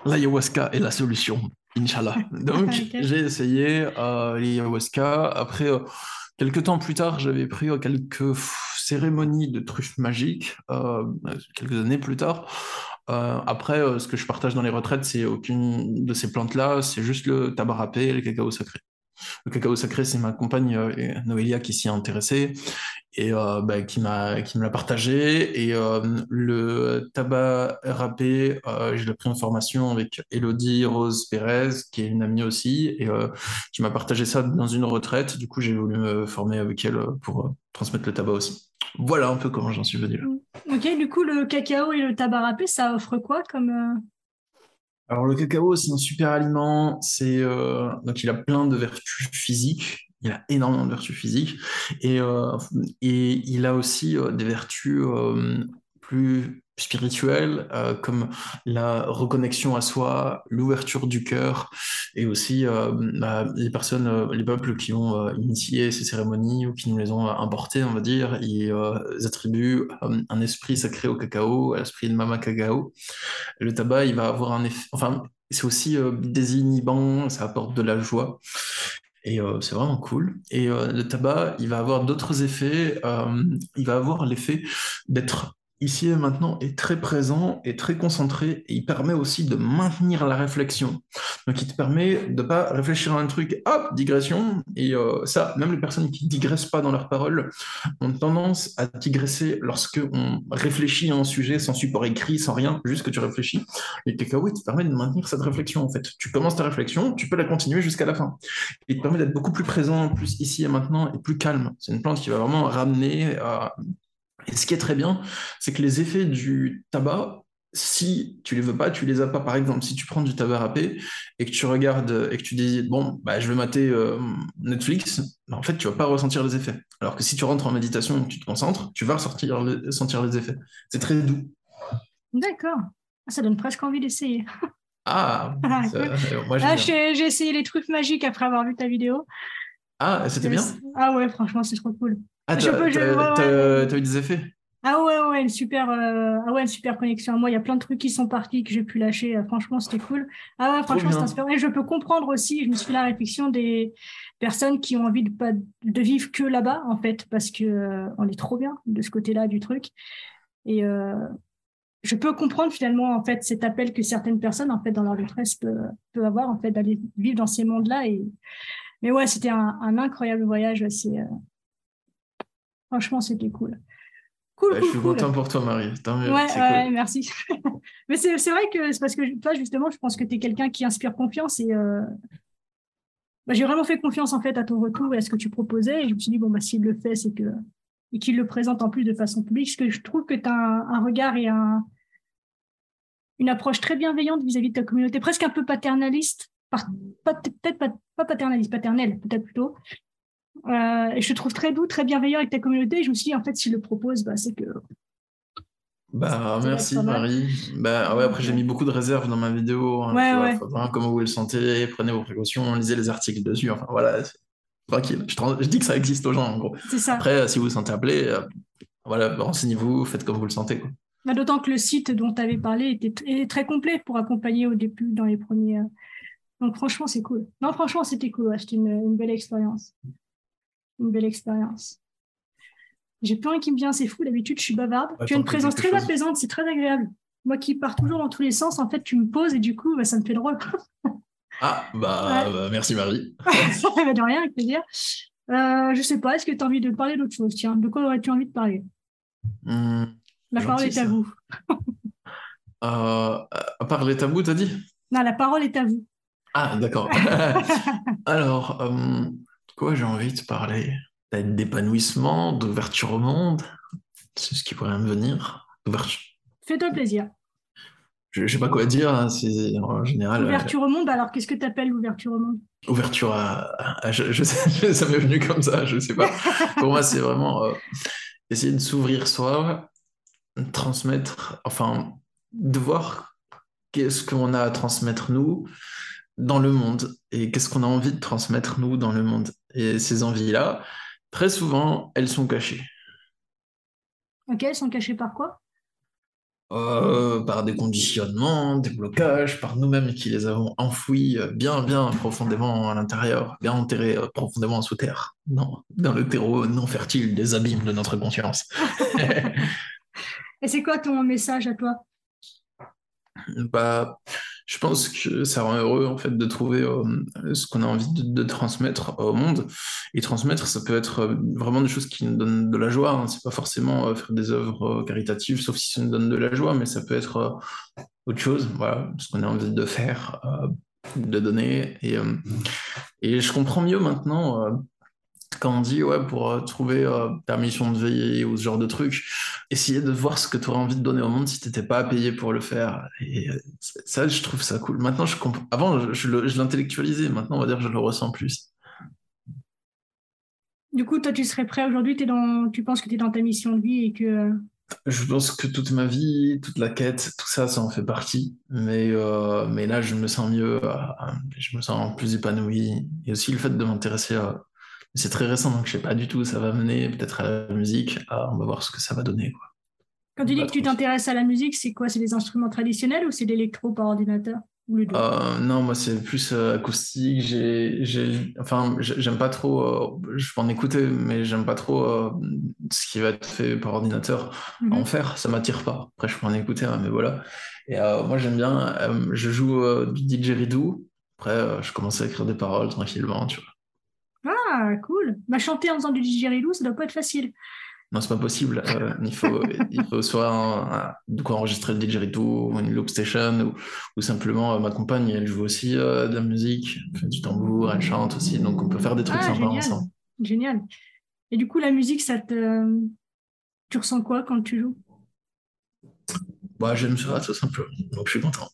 l'ayahuasca est la solution, Inch'Allah. Donc, j'ai essayé euh, l'ayahuasca. Après, euh, quelques temps plus tard, j'avais pris euh, quelques cérémonies de truffes magiques, quelques années plus tard. après, ce que je partage dans les retraites, c'est aucune de ces plantes-là, c'est juste le tabac râpé et le cacao sacré. Le cacao sacré, c'est ma compagne Noélia qui s'y est intéressée et euh, bah, qui m'a qui me l'a partagé. Et euh, le tabac râpé euh, je l'ai pris en formation avec Elodie Rose Pérez qui est une amie aussi et qui m'a partagé ça dans une retraite. Du coup j'ai voulu me former avec elle pour transmettre le tabac aussi. Voilà un peu comment j'en suis venu là. Ok du coup le cacao et le tabac râpé ça offre quoi comme alors le cacao, c'est un super aliment. C'est donc il a plein de vertus physiques il a énormément de vertus physiques et, euh, et il a aussi euh, des vertus euh, plus spirituelles comme la reconnexion à soi, l'ouverture du cœur et aussi bah, les personnes, les peuples qui ont initié ces cérémonies ou qui nous les ont importées, on va dire, ils attribuent un esprit sacré au cacao, à l'esprit de Mama Cacao. Le tabac, il va avoir un effet, enfin, c'est aussi désinhibant, ça apporte de la joie. Et euh, c'est vraiment cool. Et euh, le tabac, il va avoir d'autres effets. Euh, il va avoir l'effet d'être ici et maintenant est très présent et très concentré et il permet aussi de maintenir la réflexion. Donc il te permet de pas réfléchir à un truc, hop, digression. Et euh, ça, même les personnes qui digressent pas dans leurs paroles ont tendance à digresser lorsque on réfléchit à un sujet sans support écrit, sans rien, juste que tu réfléchis. Cacao, il te permet de maintenir cette réflexion en fait. Tu commences ta réflexion, tu peux la continuer jusqu'à la fin. Il te permet d'être beaucoup plus présent, plus ici et maintenant et plus calme. C'est une plante qui va vraiment ramener à et ce qui est très bien, c'est que les effets du tabac, si tu les veux pas, tu les as pas. Par exemple, si tu prends du tabac râpé et que tu regardes et que tu dis bon, bah, je vais mater euh, Netflix, bah, en fait, tu vas pas ressentir les effets. Alors que si tu rentres en méditation et que tu te concentres, tu vas ressentir les, sentir les effets. C'est très doux. D'accord. Ah, ça donne presque envie d'essayer. Ah, ah j'ai essayé les trucs magiques après avoir vu ta vidéo. Ah, c'était bien Ah ouais, franchement, c'est trop cool. Ah, t'as eu des effets? Ah ouais, ouais, une super, euh, ah ouais, une super connexion. Moi, il y a plein de trucs qui sont partis que j'ai pu lâcher. Euh, franchement, c'était cool. Ah ouais, franchement, c'est inspirant. Et je peux comprendre aussi, je me suis fait la réflexion des personnes qui ont envie de, pas, de vivre que là-bas, en fait, parce que euh, on est trop bien de ce côté-là du truc. Et je peux comprendre finalement, en fait, cet appel que certaines personnes, en fait, dans leur détresse peuvent, peuvent avoir, en fait, d'aller vivre dans ces mondes-là. Et... Mais ouais, c'était un, un, incroyable voyage. C'est, franchement, c'était cool je suis content pour toi, Marie. ouais, merci. Mais c'est vrai que c'est parce que toi, justement, je pense que tu es quelqu'un qui inspire confiance et euh, bah, j'ai vraiment fait confiance en fait à ton retour et à ce que tu proposais. Et je me suis dit, bon, bah, s'il le fait, c'est que. Et qu'il le présente en plus de façon publique, parce que je trouve que tu as un, regard et un, une approche très bienveillante vis-à-vis de ta communauté, presque un peu paternaliste, peut-être pas, pas paternaliste, paternelle, peut-être plutôt, euh, je te trouve très doux, très bienveillant avec ta communauté. Et je me suis dit, en fait, s'il le propose, bah, c'est que. Bah, merci Marie. Bah, ouais, après, j'ai mis beaucoup de réserves dans ma vidéo. Hein, ouais, ouais. comment vous le sentez, prenez vos précautions, lisez les articles dessus. Enfin, voilà, tranquille. Je, je, dis que ça existe aux gens, en gros. C'est ça. Après, si vous vous sentez appelé, euh, voilà, renseignez-vous, faites comme vous le sentez. Quoi. Bah, D'autant que le site dont tu avais parlé était très complet pour accompagner au début dans les premiers. Euh, donc, franchement, c'est cool. Non, franchement, c'était cool. C'était une, une belle expérience une belle expérience. J'ai plus rien qui me vient, c'est fou. D'habitude, je suis bavarde. tu as une présence très apaisante, c'est très agréable. Moi qui pars toujours dans tous les sens, en fait, tu me poses et du coup, bah, ça me fait drôle. ah, bah, bah, merci Marie. de rien, avec plaisir. Euh, je sais pas, est-ce que tu as envie de parler d'autre chose? Tiens, de quoi aurais-tu envie de parler? Hmm, La parole est à vous. euh, à part les tabous, t'as dit? Non, la parole est à vous. Ah, d'accord. Alors, euh, quoi j'ai envie de parler? D'épanouissement, d'ouverture au monde? C'est ce qui pourrait me venir. Fais-toi plaisir. Je ne sais pas quoi dire, hein, c'est en général. Euh, ouverture au monde, alors qu'est-ce que tu appelles ouverture au monde? Ouverture à. je, sais, ça m'est venu comme ça, je ne sais pas. Pour moi, c'est vraiment euh, essayer de s'ouvrir soi, transmettre, enfin, de voir qu'est-ce qu'on a à transmettre nous, dans le monde et qu'est-ce qu'on a envie de transmettre nous dans le monde. Et ces envies-là, très souvent, elles sont cachées. Ok, elles sont cachées par quoi? Euh, Par des conditionnements, des blocages, par nous-mêmes qui les avons enfouis euh, bien, bien profondément à l'intérieur, bien enterrés euh, profondément sous terre, dans, dans le terreau non fertile des abîmes de notre conscience. et c'est quoi ton message à toi? Bah, je pense que ça rend heureux en fait de trouver euh, ce qu'on a envie de, transmettre au monde. Et transmettre, ça peut être euh, vraiment des choses qui nous donnent de la joie. Hein. C'est pas forcément euh, faire des œuvres caritatives, sauf si ça nous donne de la joie, mais ça peut être autre chose. Voilà, ce qu'on a envie de faire, de donner. Et, et je comprends mieux maintenant quand on dit ouais, pour trouver euh, permission de veiller ou ce genre de truc, essayer de voir ce que tu aurais envie de donner au monde si tu n'étais pas payé pour le faire. Et euh, ça, je trouve ça cool. Maintenant, je comprends. Avant, je, l'intellectualisais. Maintenant, on va dire que je le ressens plus. Du coup, toi, tu serais prêt aujourd'hui? Dans... Tu penses que tu es dans ta mission de vie et que. Je pense que toute ma vie, toute la quête, tout ça, ça en fait partie. Mais, mais là, je me sens mieux, je me sens plus épanoui. Et aussi le fait de m'intéresser à, c'est très récent, donc je sais pas du tout. Ça va mener peut-être à la musique. Ah, on va voir ce que ça va donner. Quoi. Quand tu dis que tu t'intéresses à la musique, c'est quoi? C'est des instruments traditionnels ou c'est l'électro par ordinateur? Euh, non, moi c'est plus euh, acoustique. J'ai, enfin, j'aime pas trop. Euh, je peux en écouter, mais j'aime pas trop ce qui va être fait par ordinateur. Mhm. En faire, ça m'attire pas. Après, je peux en écouter, hein, mais voilà. Et moi j'aime bien. je joue du didgeridoo. Après, je commence à écrire des paroles tranquillement, tu vois. Ah, cool. Bah, chanter en faisant du didgeridoo, ça doit pas être facile. Non, c'est pas possible. Euh, il, faut, il faut soit de quoi enregistrer le didgeridoo ou une loop station ou, simplement euh, ma compagne, elle joue aussi euh, de la musique, elle fait du tambour, elle chante aussi, donc on peut faire des trucs ah, sympas ensemble. Génial. Et du coup, la musique, ça te... tu ressens quoi quand tu joues? Bah, J'aime ça, tout simplement. Donc je suis content.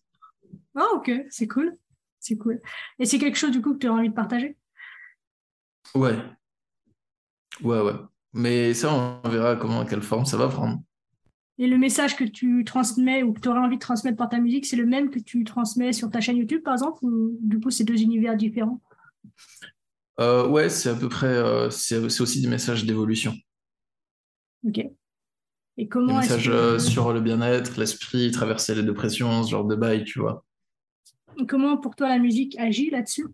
Ah, ok, c'est cool. C'est cool. Et c'est quelque chose du coup que tu as envie de partager? Ouais, ouais, ouais. Mais ça, on verra comment, quelle forme ça va prendre. Et le message que tu transmets ou que tu aurais envie de transmettre par ta musique, c'est le même que tu transmets sur ta chaîne YouTube, par exemple, ou du coup, c'est deux univers différents? Euh, Ouais, c'est à peu près, euh, c'est aussi des messages d'évolution. Ok. Et comment Des est-ce messages que, euh, sur le bien-être, l'esprit, traverser les dépressions, ce genre de bail, tu vois. comment pour toi la musique agit là-dessus?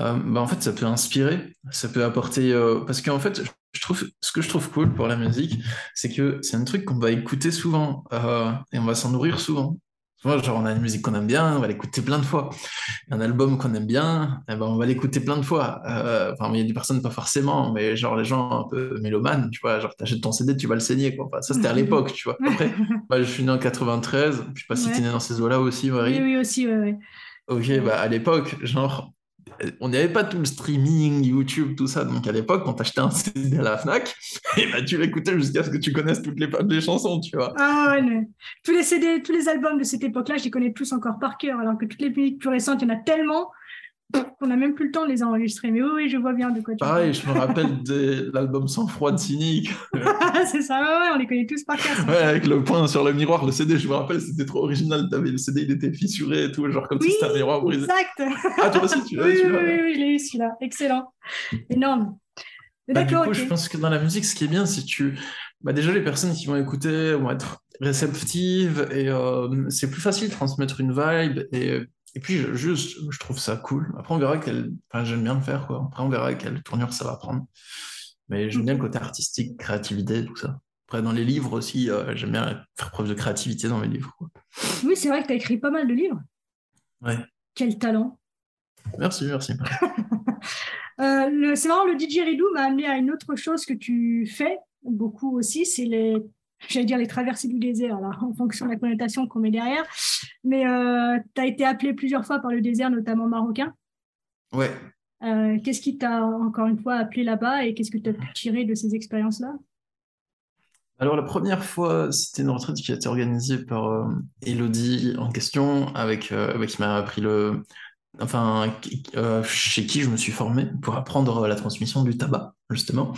Euh, bah, en fait, ça peut inspirer, ça peut apporter. euh, parce qu'en fait, je trouve, ce que je trouve cool pour la musique, c'est que c'est un truc qu'on va écouter souvent euh, et on va s'en nourrir souvent. Genre, on a une musique qu'on aime bien, on va l'écouter plein de fois. Un album qu'on aime bien, eh ben, on va l'écouter plein de fois. Euh, enfin, il y a des personnes, pas forcément, mais genre les gens un peu mélomanes, tu vois, genre t'achètes ton CD, tu vas le saigner, quoi. Enfin, ça, c'était à l'époque, tu vois. Après, moi, je suis né en 93, je sais pas si t'es Ouais. né dans ces eaux-là aussi, Marie. Oui, oui, aussi, ouais, ouais. Ok, Ouais. bah à l'époque, genre, on n'avait pas tout le streaming, YouTube, tout ça. Donc à l'époque, quand t'achetais un CD à la Fnac, et bah, tu l'écoutais jusqu'à ce que tu connaisses toutes les, les chansons, tu vois. Ah ouais, ouais. Tous les CD, tous les albums de cette époque-là, je les connais tous encore par cœur, alors que toutes les musiques plus récentes, il y en a tellement qu'on n'a même plus le temps de les enregistrer. Mais oui, oui, je vois bien de quoi tu Pareil, je me rappelle de l'album Sans froid de Cynique. parles. C'est ça, ouais, ouais, on les connaît tous par cœur. Ouais, avec le point sur le miroir, le CD, je me rappelle, c'était trop original. Le CD, il était fissuré et tout, genre comme Oui, si c'était un miroir brisé. exact. Ah, toi aussi, tu l'as, Oui, tu oui, oui, oui, je l'ai eu celui-là. Excellent. Énorme. Bah, du D'accord, coup, je pense que dans la musique, ce qui est bien, c'est que tu... bah, déjà, les personnes qui vont écouter vont être réceptives et euh, c'est plus facile de transmettre une vibe. Et, et puis, je- juste, je trouve ça cool. Après, on verra quelle... Enfin, j'aime bien le faire, quoi. Après, on verra quelle tournure ça va prendre. Mais j'aime bien le côté artistique, créativité, tout ça. Après, dans les livres aussi, euh, j'aime bien faire preuve de créativité dans mes livres, quoi. Oui, c'est vrai que tu as écrit pas mal de livres. Ouais. Quel talent. Merci, merci. Euh, c'est marrant, le DJ m'a amené à une autre chose que tu fais beaucoup aussi, c'est les, j'allais dire les traversées du désert, là, en fonction de la connotation qu'on met derrière. Mais tu as été appelé plusieurs fois par le désert, notamment marocain. Ouais. Euh, qu'est-ce qui t'a encore une fois appelé là-bas et qu'est-ce que tu as pu tirer de ces expériences-là? Alors la première fois, c'était une retraite qui a été organisée par euh, Elodie en question, avec, euh, qui m'a appris le, enfin, euh, chez qui je me suis formé pour apprendre la transmission du tabac, justement.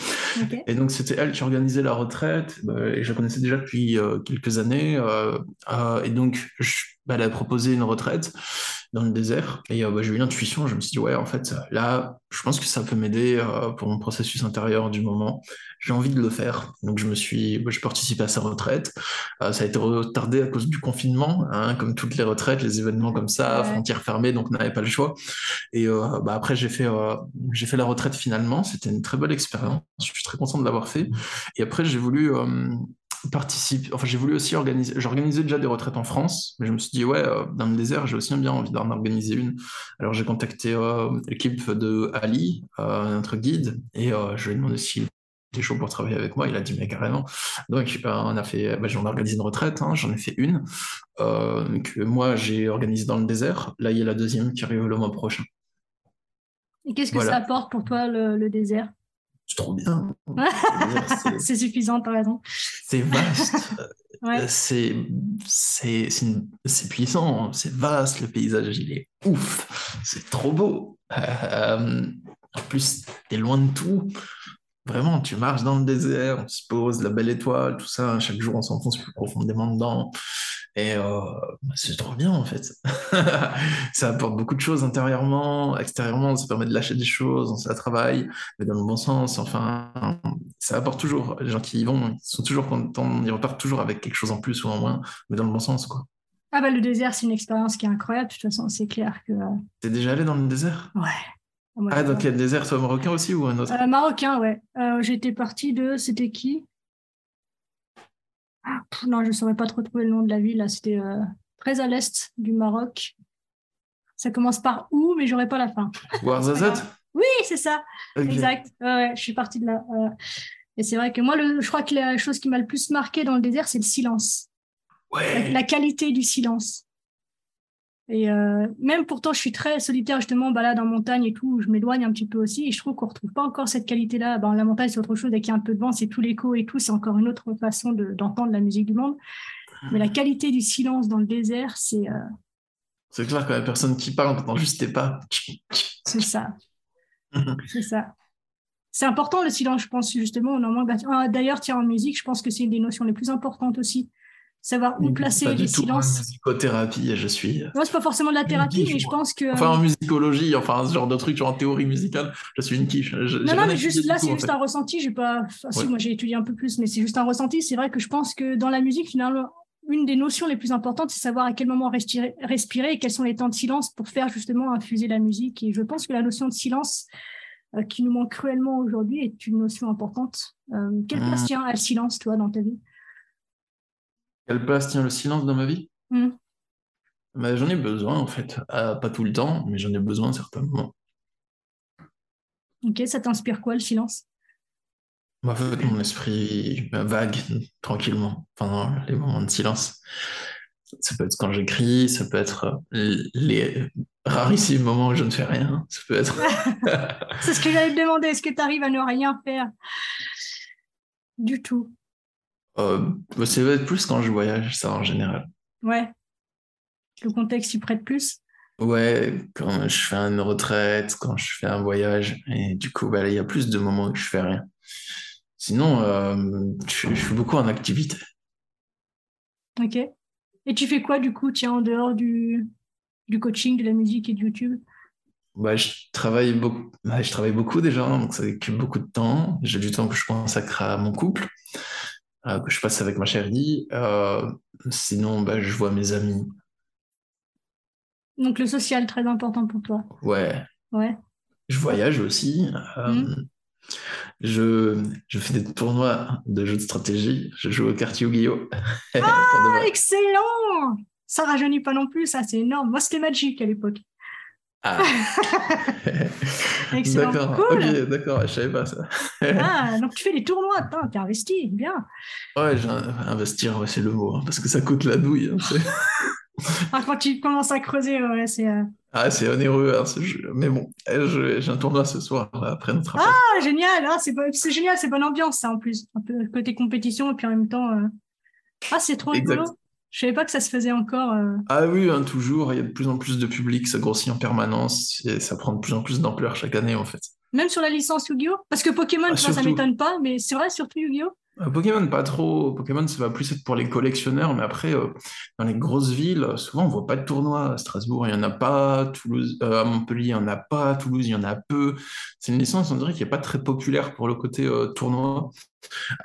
Et donc c'était elle qui organisait la retraite, bah, et je la connaissais déjà depuis euh, quelques années, euh, euh, et donc je- bah, elle a proposé une retraite dans le désert, et euh, bah, j'ai eu l'intuition, je me suis dit ouais en fait là, je pense que ça peut m'aider euh, pour mon processus intérieur du moment. J'ai envie de le faire, donc je me suis, bah, j'ai participé à sa retraite. Euh, ça a été retardé à cause du confinement, hein, comme toutes les retraites, les événements comme ça, frontières fermées, donc on n'avait pas le choix. Et euh, bah, après, j'ai fait, euh, j'ai fait la retraite finalement. C'était une très belle expérience. Je suis très content de l'avoir fait. Et après, j'ai voulu participer. Enfin, j'ai voulu aussi organiser. J'organisais déjà des retraites en France, mais je me suis dit, ouais, euh, dans le désert, j'ai aussi bien envie d'en organiser une. Alors, j'ai contacté euh, l'équipe de Ali, euh, notre guide, et je lui ai demandé s'il chaud pour travailler avec moi. Il a dit, mais carrément. Donc, euh, on a fait, bah, j'en ai organisé une retraite. hein, j'en ai fait une euh, que moi j'ai organisée dans le désert. Là, il y a la deuxième qui arrive le mois prochain. Et qu'est-ce que Voilà. ça apporte pour toi le, le désert? C'est trop bien. C'est- suffisant, t'as raison. C'est vaste, Ouais. c'est puissant, c'est vaste, le paysage il est ouf, c'est trop beau. Euh, en plus, t'es loin de tout. Vraiment, tu marches dans le désert, on se pose, la belle étoile, tout ça. Chaque jour, on s'enfonce plus profondément dedans. Et euh, bah, c'est trop bien en fait. ça apporte beaucoup de choses intérieurement, extérieurement, ça permet de lâcher des choses, on se la travaille, mais dans le bon sens. Enfin, ça apporte toujours. Les gens qui y vont, ils sont toujours contents, ils repartent toujours avec quelque chose en plus ou en moins, mais dans le bon sens quoi. Ah bah le désert, c'est une expérience qui est incroyable. De toute façon, c'est clair que... euh, T'es déjà allé dans le désert? Ouais. Moi, Ah, dans quel désert, toi, marocain aussi ou un autre? Euh, marocain, ouais. Euh, J'étais partie de. C'était qui? Ah, pff, Non, je ne saurais pas trop trouver le nom de la ville. là. C'était euh, très à l'est du Maroc. Ça commence par où, mais j'aurais pas la fin. Ouarzazate? Oui, c'est ça. Exact. Ouais, je suis partie de là. Et c'est vrai que moi, le, je crois que la chose qui m'a le plus marqué dans le désert, c'est le silence. La, Ouais. la qualité du silence. Et euh, même pourtant, je suis très solitaire, justement, balade en montagne et tout, je m'éloigne un petit peu aussi, et je trouve qu'on retrouve pas encore cette qualité-là. Ben, la montagne, c'est autre chose, dès qu'il y a un peu de vent, c'est tout l'écho et tout, c'est encore une autre façon de- d'entendre la musique du monde. Mais la qualité du silence dans le désert, c'est euh, C'est clair que la personne qui parle, t'entends juste tes pas. c'est ça. C'est ça. C'est important le silence, je pense, justement. On en manque. Ah, D'ailleurs, tiens, en musique, je pense que c'est une des notions les plus importantes aussi. Savoir où placer pas les du tout en silences. musicothérapie, je suis. Non, c'est pas forcément de la thérapie, quiche, mais je moi. pense que. Enfin, en musicologie, enfin, ce genre de truc, genre en théorie musicale, je suis une quiche. Je- Non, non, mais juste là, c'est en juste fait. un ressenti. J'ai pas. Enfin, si, moi, j'ai étudié un peu plus, mais c'est juste un ressenti. C'est vrai que je pense que dans la musique, finalement, une des notions les plus importantes, c'est savoir à quel moment respirer, respirer et quels sont les temps de silence pour faire justement infuser la musique. Et je pense que la notion de silence, euh, qui nous manque cruellement aujourd'hui, est une notion importante. Euh, quelle place Hmm. tient à le silence, toi, dans ta vie? Quelle place tient le silence dans ma vie? Hmm. Bah, j'en ai besoin, en fait. Euh, pas tout le temps, mais j'en ai besoin à certains moments. Ok, ça t'inspire quoi, le silence? Bah, en fait, mon esprit bah, vague tranquillement pendant les moments de silence. Ça peut être quand j'écris, ça peut être euh, les rarissimes moments où je ne fais rien. Ça peut être. C'est ce que j'allais te demander. Est-ce que tu arrives à ne rien faire? Du tout Euh, bah, ça va être plus quand je voyage, ça en général. Ouais. Le contexte y prête plus? Ouais, quand je fais une retraite, quand je fais un voyage, et du coup, bah, il y a plus de moments où je fais rien. Sinon, euh, je, je suis beaucoup en activité. Ok. Et tu fais quoi du coup, tiens, en dehors du, du coaching, de la musique et de YouTube? Bah, je travaille beaucoup, bah, je travaille beaucoup déjà, donc ça occupe beaucoup de temps. J'ai du temps que je consacre à mon couple, euh, que je passe avec ma chérie. Euh, sinon, bah, je vois mes amis. Donc le social, très important pour toi. Ouais, Ouais. je voyage aussi. Euh, Mhm. je, je fais des tournois de jeux de stratégie. Je joue aux cartes Yu-Gi-Oh! Ah, excellent Ça rajeunit pas non plus, ça c'est énorme. Moi c'était Magic à l'époque. Ah. D'accord, Cool. ok, d'accord, je savais pas ça. Ah, donc tu fais des tournois, t'es investi, bien. Ouais, investir, ouais, c'est le mot, hein, parce que ça coûte la douille. hein, Ah, quand tu commences à creuser, ouais, c'est. euh, Ah, c'est onéreux, hein, ce jeu. Mais bon, eh, j'ai un tournoi ce soir, après notre appel. Ah, génial, ah, c'est génial, c'est bonne ambiance ça en plus. Un peu côté compétition et puis en même temps. euh, Ah, c'est trop rigolo. Je savais pas que ça se faisait encore. euh. Ah oui, hein, toujours, il y a de plus en plus de public, ça grossit en permanence, et ça prend de plus en plus d'ampleur chaque année, en fait. Même sur la licence Yu-Gi-Oh! Parce que Pokémon, Ah, vois, ça surtout. m'étonne pas, mais c'est vrai, surtout Yu-Gi-Oh! Euh, Pokémon, pas trop. Pokémon, ça va plus être pour les collectionneurs, mais après, euh, dans les grosses villes, souvent, on voit pas de tournois. À Strasbourg, il y en a pas. Toulouse, euh, à Montpellier, il y en a pas. Toulouse, il y en a peu. C'est une licence, on dirait, qui est pas très populaire pour le côté euh, tournoi.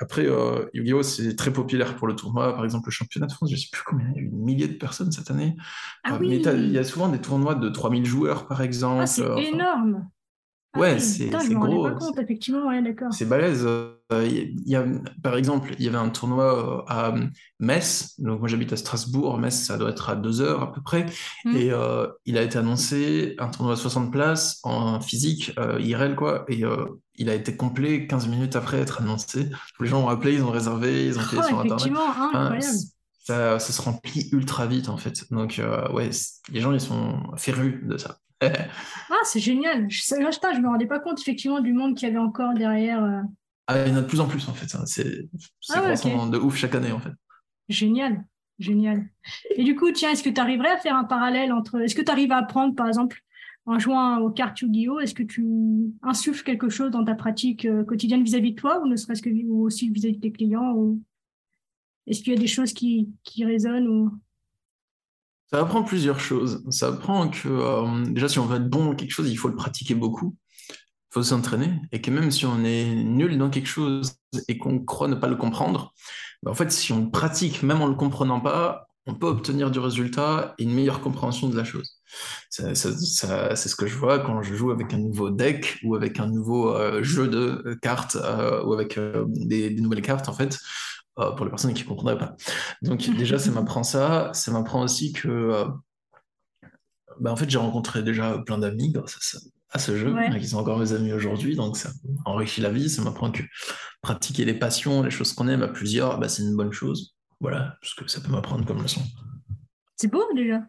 Après, Yu-Gi-Oh, c'est très populaire pour le tournoi. Par exemple, le championnat de France, je sais plus combien, il y a eu une millier de personnes cette année. Ah oui! mais il y a souvent des tournois de 3000 joueurs, par exemple. Ah, c'est Euh, enfin, énorme! Ah Ouais, oui, c'est- gros, ouais, c'est balèze. Euh, Il y a, par exemple, il y avait un tournoi euh, à Metz. Donc, moi, j'habite à Strasbourg. Metz, ça doit être à deux heures à peu près. Hmm. Et euh, il a été annoncé un tournoi de 60 places en physique, euh, IRL, quoi. Et euh, il a été complet 15 minutes après être annoncé. Les gens ont appelé, ils ont réservé, ils ont payé Oh, sur Internet. Enfin, c- ça, ça se remplit ultra vite, en fait. Donc, euh, ouais, les gens, ils sont férus de ça. Ah, c'est génial. Je, putain, je me rendais pas compte, effectivement, du monde qu'il y avait encore derrière. euh. Ah, il y en a de plus en plus, en fait. hein. C'est Ah de ouf chaque année, en fait. Génial, génial. Et du coup, tiens, est-ce que tu arriverais à faire un parallèle entre. Est-ce que tu arrives à apprendre, par exemple, en jouant aux cartes Yu-Gi-Oh! Est-ce que tu insuffles quelque chose dans ta pratique euh, quotidienne vis-à-vis de toi, ou ne serait-ce que ou aussi vis-à-vis de tes clients ou... Est-ce qu'il y a des choses qui, qui résonnent ou... Ça apprend plusieurs choses. Ça apprend que euh, déjà, si on veut être bon dans quelque chose, il faut le pratiquer beaucoup. Il faut s'entraîner. Et que même si on est nul dans quelque chose et qu'on croit ne pas le comprendre, bah, en fait, si on le pratique, même en ne le comprenant pas, on peut obtenir du résultat et une meilleure compréhension de la chose. C'est ce que je vois quand je joue avec un nouveau deck ou avec un nouveau euh, jeu de cartes euh, ou avec des, nouvelles cartes, en fait, pour les personnes qui ne comprendraient pas. Donc déjà, ça m'apprend ça. Ça m'apprend aussi que, euh, bah, en fait, j'ai rencontré déjà plein d'amis grâce à, ça- à ce jeu, Ouais. hein, qui sont encore mes amis aujourd'hui. Donc ça enrichit la vie. Ça m'apprend que pratiquer les passions, les choses qu'on aime à plusieurs, bah, c'est une bonne chose. Voilà, ce que ça peut m'apprendre comme leçon. C'est beau déjà,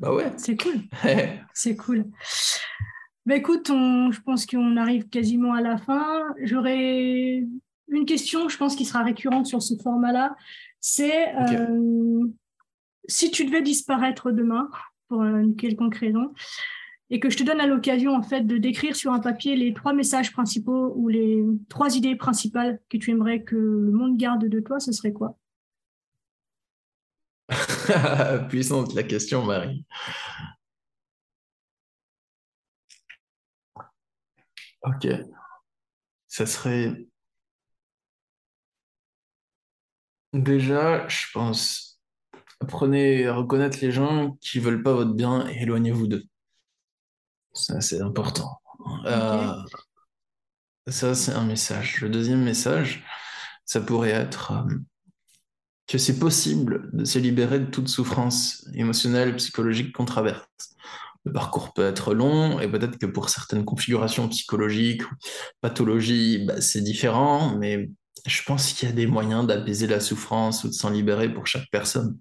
Bah ouais. c'est cool. C'est cool. Bah écoute, on- je pense qu'on arrive quasiment à la fin. J'aurais une question, je pense, qui sera récurrente sur ce format-là. C'est euh, si tu devais disparaître demain, pour une quelconque raison, et que je te donne à l'occasion en fait de décrire sur un papier les trois messages principaux ou les trois idées principales que tu aimerais que le monde garde de toi, ce serait quoi? Puissante la question, Marie. Ok. Ça serait. Déjà, je pense, apprenez à reconnaître les gens qui veulent pas votre bien et éloignez-vous d'eux. Ça, c'est important. Euh, ça, c'est un message. Le deuxième message, ça pourrait être euh, que c'est possible de se libérer de toute souffrance émotionnelle, psychologique qu'on traverse. Le parcours peut être long et peut-être que pour certaines configurations psychologiques ou pathologies, bah, c'est différent, mais je pense qu'il y a des moyens d'apaiser la souffrance ou de s'en libérer pour chaque personne.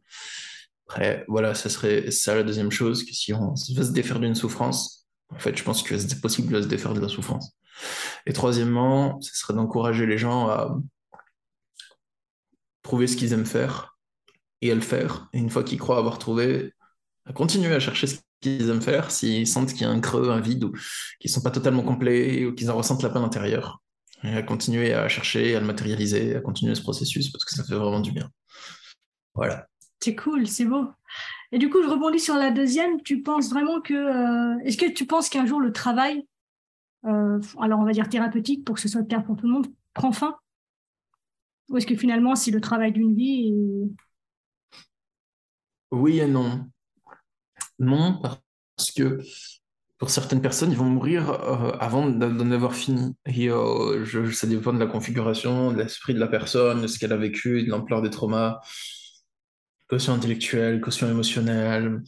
Après, voilà, ça serait ça la deuxième chose, que si on veut se défaire d'une souffrance, en fait, je pense que c'est possible de se défaire de la souffrance. Et troisièmement, ce serait d'encourager les gens à trouver ce qu'ils aiment faire et à le faire. Et une fois qu'ils croient avoir trouvé, à continuer à chercher ce qu'ils aiment faire s'ils sentent qu'il y a un creux, un vide ou qu'ils ne sont pas totalement complets ou qu'ils en ressentent la peine intérieure. Et à continuer à chercher, à le matérialiser, à continuer ce processus parce que ça fait vraiment du bien. Voilà. C'est cool, c'est beau. Et du coup, je rebondis sur la deuxième. Tu penses vraiment que. Euh, est-ce que tu penses qu'un jour le travail, euh, alors on va dire thérapeutique pour que ce soit clair pour tout le monde, prend fin? Ou est-ce que finalement, c'est le travail d'une vie Oui et non. Non, parce que pour certaines personnes, ils vont mourir euh, avant d'en avoir fini. Et je, ça dépend de la configuration, de l'esprit de la personne, de ce qu'elle a vécu, de l'ampleur des traumas quotient intellectuel, quotient émotionnel,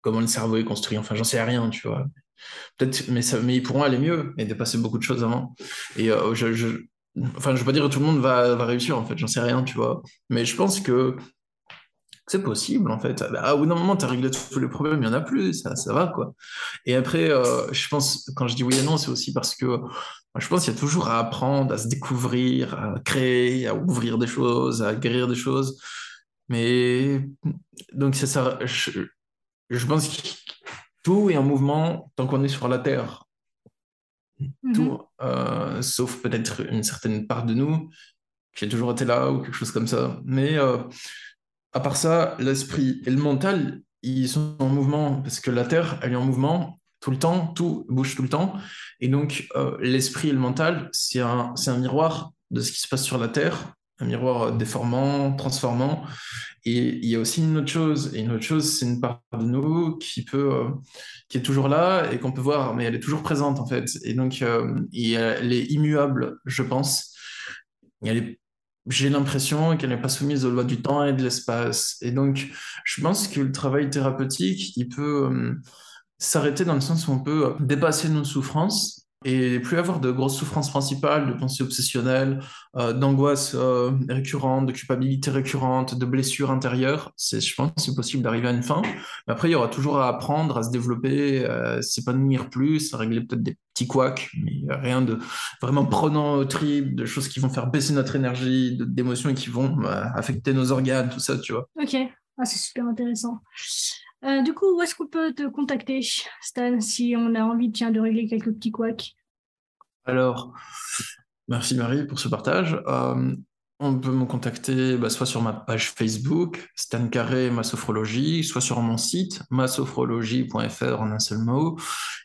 comment le cerveau est construit, enfin j'en sais rien, tu vois. Peut-être, mais, ils pourront aller mieux et dépasser beaucoup de choses avant. Et euh, je, je, enfin, je veux pas dire que tout le monde va réussir, en fait, j'en sais rien, tu vois. Mais je pense que c'est possible, en fait. Ah, au bout d'un moment, tu as réglé tous les problèmes, il n'y en a plus, ça, ça va, quoi. Et après, euh, je pense, quand je dis oui et non, c'est aussi parce que je pense qu'il y a toujours à apprendre, à se découvrir, à créer, à ouvrir des choses, à guérir des choses. Mais donc, c'est ça. Je, pense que tout est en mouvement tant qu'on est sur la Terre. Mhm. Tout, euh, sauf peut-être une certaine part de nous qui a toujours été là ou quelque chose comme ça. Mais euh, à part ça, l'esprit et le mental, ils sont en mouvement parce que la Terre, elle est en mouvement tout le temps, tout bouge tout le temps. Et donc, euh, l'esprit et le mental, c'est un, miroir de ce qui se passe sur la Terre un miroir déformant, transformant. Et il y a aussi une autre chose. Et une autre chose, c'est une part de nous qui peut, euh, qui est toujours là et qu'on peut voir, mais elle est toujours présente en fait. Et donc, euh, elle est immuable, je pense. J'ai l'impression qu'elle n'est pas soumise aux lois du temps et de l'espace. Et donc, je pense que le travail thérapeutique, il peut euh, s'arrêter dans le sens où on peut dépasser nos souffrances et plus avoir de grosses souffrances principales, de pensées obsessionnelles, euh, d'angoisse euh, récurrente, de culpabilité récurrente, de blessures intérieures. Je pense que c'est possible d'arriver à une fin. Après, il y aura toujours à apprendre, à se développer, à s'épanouir plus, à régler peut-être des petits couacs, mais rien de vraiment prenant au trip, de choses qui vont faire baisser notre énergie, d'émotions qui vont euh, affecter nos organes, tout ça, tu vois. Ok, ah, c'est super intéressant. Euh, du coup, où est-ce qu'on peut te contacter, Stan, si on a envie de régler quelques petits couacs? Alors, merci Marie pour ce partage. Euh, on peut me contacter bah, soit sur ma page Facebook, Stan Carré, ma sophrologie, soit sur mon site, masophrologie.fr en un seul mot.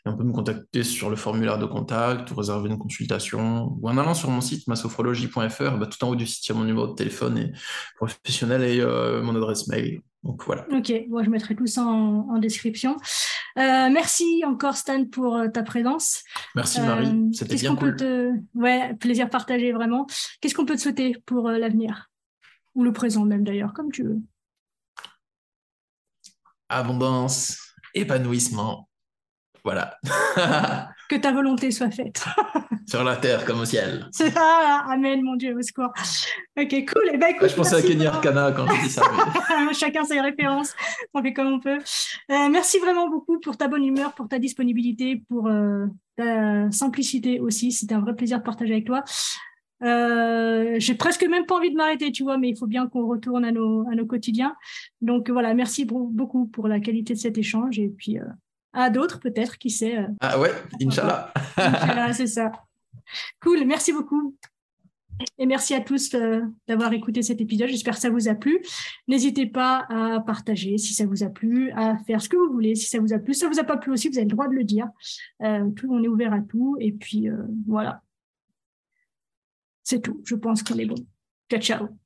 Et on peut me contacter sur le formulaire de contact réserver une consultation. Ou en allant sur mon site, masophrologie.fr, bah, tout en haut du site, il y a mon numéro de téléphone et professionnel et euh, mon adresse mail. Donc voilà. Ok, je mettrai tout ça en, description. Euh, merci encore Stan pour euh, ta présence. Merci Marie, euh, c'était bien cool. Te... Ouais, plaisir partagé vraiment. Qu'est-ce qu'on peut te souhaiter pour l'avenir? Ou le présent même d'ailleurs, comme tu veux. Abondance, épanouissement. Voilà. que ta volonté soit faite. Sur la terre comme au ciel. C'est ça, amen, mon Dieu, au secours. Ok, cool. Eh ben, écoute, je pensais à Kenny Arcana quand je dis ça. Chacun ses références, on fait comme on peut. Euh, merci vraiment beaucoup pour ta bonne humeur, pour ta disponibilité, pour euh, ta simplicité aussi. C'était un vrai plaisir de partager avec toi. Euh, j'ai presque même pas envie de m'arrêter, tu vois, mais il faut bien qu'on retourne à nos, à nos quotidiens. Donc voilà, merci beaucoup pour la qualité de cet échange et puis à d'autres peut-être, qui sait. Ah ouais, Inch'Allah. Inch'Allah, c'est ça. Cool, merci beaucoup. Et merci à tous euh, d'avoir écouté cet épisode. J'espère que ça vous a plu. N'hésitez pas à partager si ça vous a plu, à faire ce que vous voulez si ça vous a plu. Si ça vous a pas plu aussi, vous avez le droit de le dire. Euh, tout, on est ouvert à tout. Et puis, euh, voilà. C'est tout. Je pense qu'on est bon. Ciao, ciao.